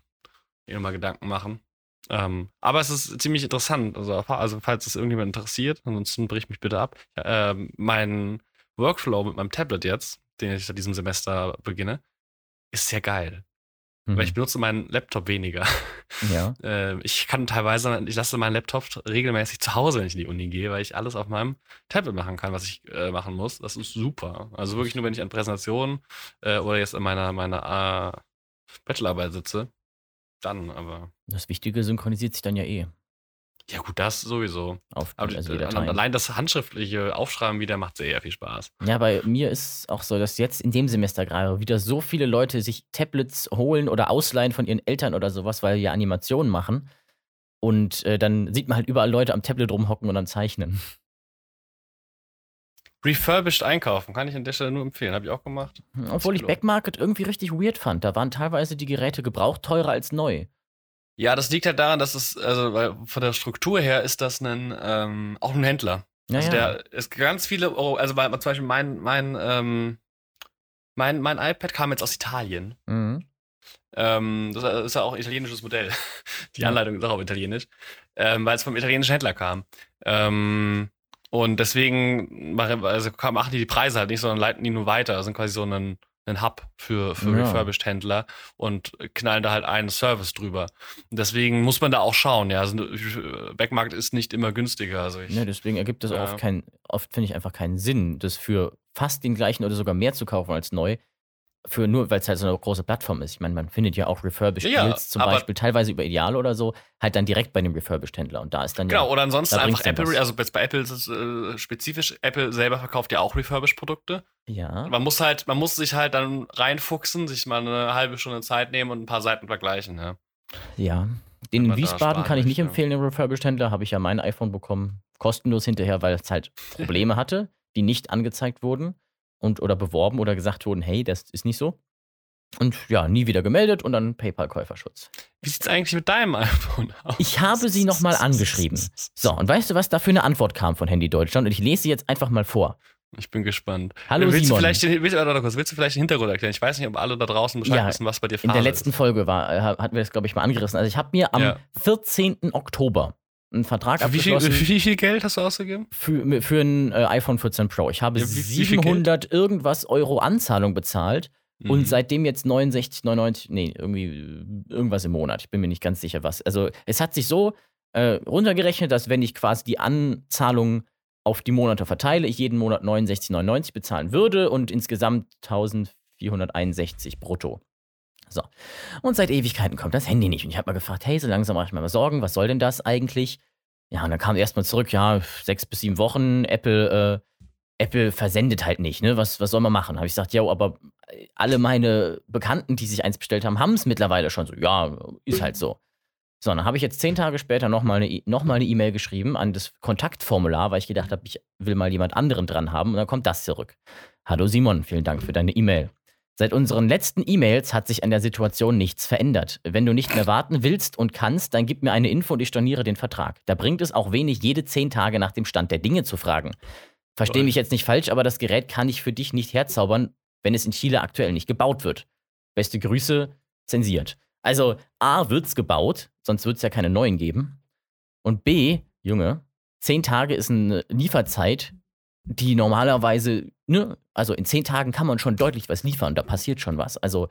Mir mal Gedanken machen. Ähm, aber es ist ziemlich interessant. Also, also, falls es irgendjemand interessiert, ansonsten brich mich bitte ab. Ähm, mein Workflow mit meinem Tablet jetzt, den ich seit diesem Semester beginne, ist sehr geil. Mhm. Weil ich benutze meinen Laptop weniger. ja. Äh, ich kann teilweise, ich lasse meinen Laptop regelmäßig zu Hause, wenn ich in die Uni gehe, weil ich alles auf meinem Tablet machen kann, was ich äh, machen muss. Das ist super. Also wirklich nur, wenn ich an Präsentationen äh, oder jetzt an meiner, meiner äh, Bachelorarbeit sitze, dann aber. Das Wichtige synchronisiert sich dann ja eh Ja, gut, das sowieso. auf Aber also Dateien. allein das handschriftliche Aufschreiben wieder macht sehr viel Spaß. Ja, bei mir ist auch so, dass jetzt in dem Semester gerade wieder so viele Leute sich Tablets holen oder ausleihen von ihren Eltern oder sowas, weil die ja Animationen machen. Und äh, dann sieht man halt überall Leute am Tablet rumhocken und am Zeichnen. Refurbished einkaufen, kann ich an der Stelle nur empfehlen. Habe ich auch gemacht. Obwohl ich. Backmarket irgendwie richtig weird fand. Da waren teilweise die Geräte gebraucht teurer als neu. Ja, das liegt halt daran, dass es, also weil von der Struktur her ist das ein, ähm, auch ein Händler. Naja, Also der es gibt ganz viele, Euro- also bei, zum Beispiel mein, mein, ähm, mein, mein iPad kam jetzt aus Italien. mhm. Ähm, das ist ja auch ein italienisches Modell. Die Ja. Anleitung ist auch auf Italienisch, ähm, weil es vom italienischen Händler kam. Ähm, und deswegen machen, also machen die die Preise halt nicht, sondern leiten die nur weiter. Das sind quasi so ein, ein Hub für, für Ja. Refurbished-Händler und knallen da halt einen Service drüber. Und deswegen muss man da auch schauen. Ja, also, Backmarkt ist nicht immer günstiger. Also ich, Ja, deswegen ergibt es Ja. oft keinen, oft finde ich einfach keinen Sinn, das für fast den gleichen oder sogar mehr zu kaufen als neu. Für nur, weil es halt so eine große Plattform ist. Ich meine, man findet ja auch refurbished Ja, Deals, zum Beispiel teilweise über Ideal oder so, halt dann direkt bei dem Refurbished-Händler. Und da ist dann Genau, ja. oder ansonsten einfach Apple, was. also jetzt bei Apple ist es äh, spezifisch, Apple selber verkauft ja auch Refurbished-Produkte. Ja. Man muss halt, man muss sich halt dann reinfuchsen, sich mal eine halbe Stunde Zeit nehmen und ein paar Seiten vergleichen. Ja. Ja. Den in Wiesbaden kann ich nicht möchte. empfehlen, den Refurbished-Händler. Habe ich ja mein iPhone bekommen. Kostenlos hinterher, weil es halt Probleme hatte, die nicht angezeigt wurden und oder beworben oder gesagt wurden, hey, das ist nicht so. Und ja, nie wieder gemeldet und dann PayPal-Käuferschutz. Wie sieht's eigentlich mit deinem iPhone aus? Ich habe sie nochmal angeschrieben. So, und weißt du, was da für eine Antwort kam von Handy Deutschland? Und ich lese sie jetzt einfach mal vor. Ich bin gespannt. Hallo willst Simon. Du vielleicht den, willst, warte, kurz, willst du vielleicht den Hintergrund erklären? Ich weiß nicht, ob alle da draußen Bescheid Ja, wissen, was bei dir In Phase der letzten ist. Folge war, äh, hatten wir das, glaube ich, mal angerissen. Also ich habe mir am Ja. 14. Oktober einen Vertrag Für wie, viel, abgeschlossen wie viel Geld hast du ausgegeben? für, für ein äh, iPhone 14 Pro. Ich habe Ja, wie- wie viel 700 irgendwas Euro Anzahlung bezahlt Mhm. und seitdem jetzt 69, 99, nee, irgendwie äh, irgendwas im Monat. Ich bin mir nicht ganz sicher, was. Also es hat sich so äh, runtergerechnet, dass wenn ich quasi die Anzahlung auf die Monate verteile, ich jeden Monat 69,99 bezahlen würde und insgesamt 1461 brutto. So. Und seit Ewigkeiten kommt das Handy nicht. Und ich habe mal gefragt, hey, so langsam mache ich mir mal Sorgen, was soll denn das eigentlich? Ja, und dann kam erstmal zurück, ja, sechs bis sieben Wochen, Apple, äh, Apple versendet halt nicht, ne? Was, was soll man machen? Habe ich gesagt, ja, aber alle meine Bekannten, die sich eins bestellt haben, haben es mittlerweile schon so. Ja, ist halt so. So, dann habe ich jetzt zehn Tage später nochmal eine E- eine E-Mail geschrieben an das Kontaktformular, weil ich gedacht habe, ich will mal jemand anderen dran haben. Und dann kommt das zurück. Hallo Simon, vielen Dank für deine E-Mail. Seit unseren letzten E-Mails hat sich an der Situation nichts verändert. Wenn du nicht mehr warten willst und kannst, dann gib mir eine Info und ich storniere den Vertrag. Da bringt es auch wenig, jede zehn Tage nach dem Stand der Dinge zu fragen. Verstehe mich jetzt nicht falsch, aber das Gerät kann ich für dich nicht herzaubern, wenn es in Chile aktuell nicht gebaut wird. Beste Grüße, zensiert. Also A, wird's gebaut, sonst wird es ja keine neuen geben. Und B, Junge, zehn Tage ist eine Lieferzeit, die normalerweise, ne, also in zehn Tagen kann man schon deutlich was liefern, da passiert schon was. Also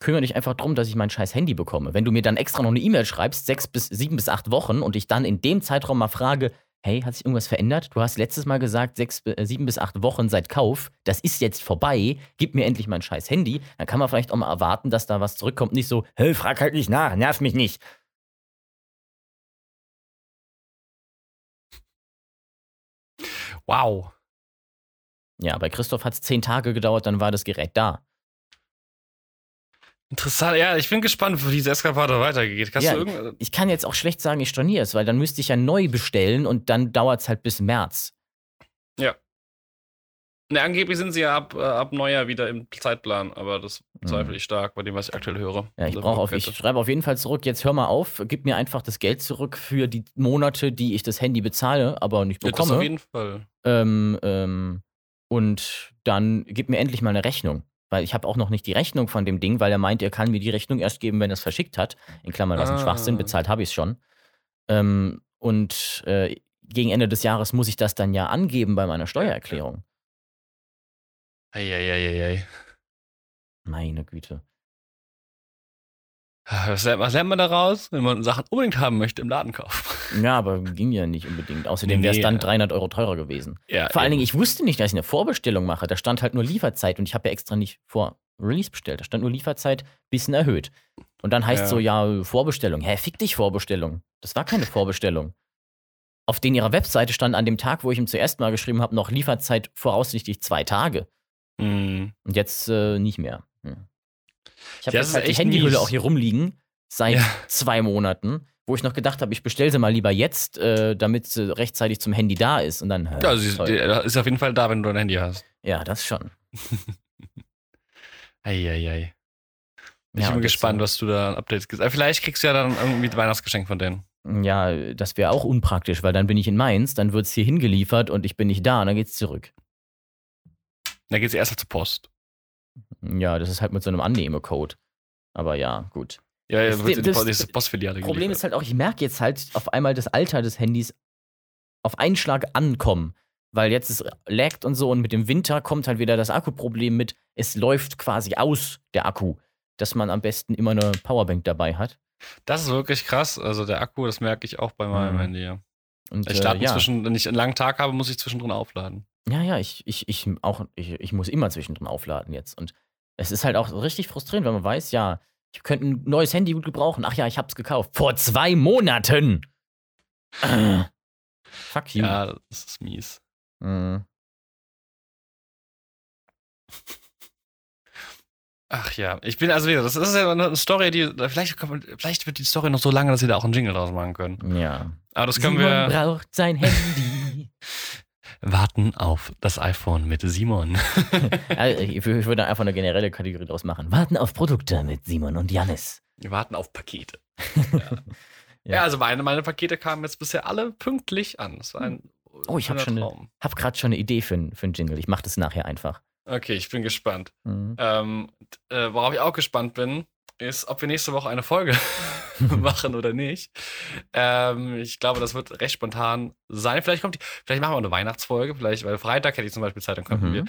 kümmere dich einfach drum, dass ich mein scheiß Handy bekomme. Wenn du mir dann extra noch eine E-Mail schreibst, sechs bis sieben bis acht Wochen und ich dann in dem Zeitraum mal frage, hey, hat sich irgendwas verändert? Du hast letztes Mal gesagt, sechs, äh, sieben bis acht Wochen seit Kauf. Das ist jetzt vorbei. Gib mir endlich mein scheiß Handy. Dann kann man vielleicht auch mal erwarten, dass da was zurückkommt. Nicht so, hey, frag halt nicht nach, nerv mich nicht. Wow. Ja, bei Christoph hat es zehn Tage gedauert, dann war das Gerät da. Interessant. Ja, ich bin gespannt, wo diese Eskapade weitergeht. Kannst Ja, du irgend Ich kann jetzt auch schlecht sagen, ich storniere es, weil dann müsste ich ja neu bestellen und dann dauert es halt bis März. Ne, angeblich sind sie ja ab, äh, ab Neujahr wieder im Zeitplan, aber das Mhm. zweifle ich stark bei dem, was ich aktuell höre. Ja, ich Der brauche auf, ich schreibe auf jeden Fall zurück, jetzt hör mal auf, gib mir einfach das Geld zurück für die Monate, die ich das Handy bezahle, aber nicht Ja, das bekomme. auf jeden Fall. Ähm, ähm, und dann gib mir endlich mal eine Rechnung. Weil ich habe auch noch nicht die Rechnung von dem Ding, weil er meint, er kann mir die Rechnung erst geben, wenn er es verschickt hat. In Klammern, was ein Ah. Schwachsinn, bezahlt habe ich es schon. Ähm, und äh, gegen Ende des Jahres muss ich das dann ja angeben bei meiner Steuererklärung. Eieieiei. Meine Güte. Was lernt, was lernt man daraus, wenn man Sachen unbedingt haben möchte im Laden kaufen? Ja, aber ging ja nicht unbedingt. Außerdem wäre es dann ja. 300 Euro teurer gewesen. Ja, Vor allen Dingen, ich wusste nicht, dass ich eine Vorbestellung mache. Da stand halt nur Lieferzeit und ich habe ja extra nicht vor Release bestellt. Da stand nur Lieferzeit bisschen erhöht. Und dann heißt Ja. so, ja, Vorbestellung. Hä, fick dich Vorbestellung. Das war keine Vorbestellung. Auf den ihrer Webseite stand an dem Tag, wo ich ihm zuerst mal geschrieben habe, noch Lieferzeit voraussichtlich zwei Tage. Hm. Und jetzt äh, nicht mehr. Hm. Ich habe Ja, jetzt halt die Handyhülle auch hier rumliegen seit Ja. zwei Monaten, wo ich noch gedacht habe, ich bestelle sie mal lieber jetzt, äh, damit sie rechtzeitig zum Handy da ist. Und dann, hä, Ja, sie toll. die, ist auf jeden Fall da, wenn du dein Handy hast. ja, das schon. Eieiei. Ich Ja, bin gespannt, äh, was du da an Updates gibst. Aber vielleicht kriegst du ja dann irgendwie ein Weihnachtsgeschenk von denen. Ja, das wäre auch unpraktisch, weil dann bin ich in Mainz, dann wird es hier hingeliefert und ich bin nicht da und dann geht's zurück. Da geht sie erst zur Post. Ja, das ist halt mit so einem Annehmecode. Aber ja, gut. Ja, Das- ja, wird in die das- diese Postfiliale Problem ist geliefert. halt auch, ich merke jetzt halt auf einmal das Alter des Handys auf einen Schlag ankommen. Weil jetzt es laggt und so und mit dem Winter kommt halt wieder das Akkuproblem mit, es läuft quasi aus, der Akku. Dass man am besten immer eine Powerbank dabei hat. Das ist wirklich krass. Also der Akku, das merke ich auch bei meinem Mhm. Handy. Ja. Und, Ich starte äh, ja. zwischen, wenn ich einen langen Tag habe, muss ich zwischendrin aufladen. Ja, ja, ich, ich, ich auch, ich, ich muss immer zwischendrin aufladen jetzt. Und es ist halt auch richtig frustrierend, wenn man weiß, ja, ich könnte ein neues Handy gut gebrauchen. Ach ja, ich hab's gekauft. Vor zwei Monaten. Fuck you. Ja, das ist mies. Mhm. Ach ja, ich bin also wieder, das ist ja eine Story, die, vielleicht, man- vielleicht wird die Story noch so lange, dass sie da auch einen Jingle draus machen können. Ja. Aber das können Simon wir braucht sein Handy. warten auf das iPhone mit Simon. also, ich, würde einfach eine generelle Kategorie draus machen. Warten auf Produkte mit Simon und Janis. Wir warten auf Pakete. Ja. Ja, ja also meine, meine Pakete kamen jetzt bisher alle pünktlich an. Das war ein Oh, ich hab schöner schon eine- Traum. Hab gerade schon eine Idee für, ein- für einen Jingle. Ich mach das nachher einfach. Okay, ich bin gespannt. Mhm. Ähm, äh, worauf ich auch gespannt bin, ist, ob wir nächste Woche eine Folge machen oder nicht. Ähm, ich glaube, das wird recht spontan sein. Vielleicht kommt die, vielleicht machen wir eine Weihnachtsfolge, vielleicht, weil Freitag hätte ich zum Beispiel Zeit, dann könnten Mhm. wir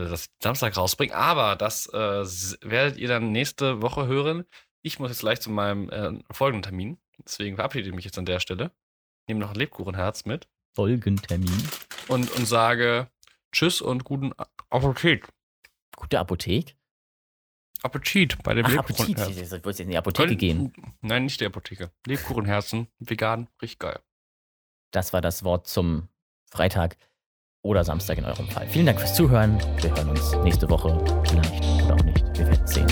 äh, das Samstag rausbringen. Aber das äh, werdet ihr dann nächste Woche hören. Ich muss jetzt gleich zu meinem äh, folgenden Termin. Deswegen verabschiede ich mich jetzt an der Stelle. Nehme noch ein Lebkuchenherz mit Folgentermin. und, und sage Tschüss und guten A- Appetit. Gute Apothek. Appetit bei dem Ach, Appetit. Ich wollte in die Apotheke gehen. Nein, nicht die Apotheke. Lebkuchenherzen, vegan, richtig geil. Das war das Wort zum Freitag oder Samstag in eurem Fall. Vielen Dank fürs Zuhören. Wir hören uns nächste Woche vielleicht oder auch nicht. Wir werden sehen.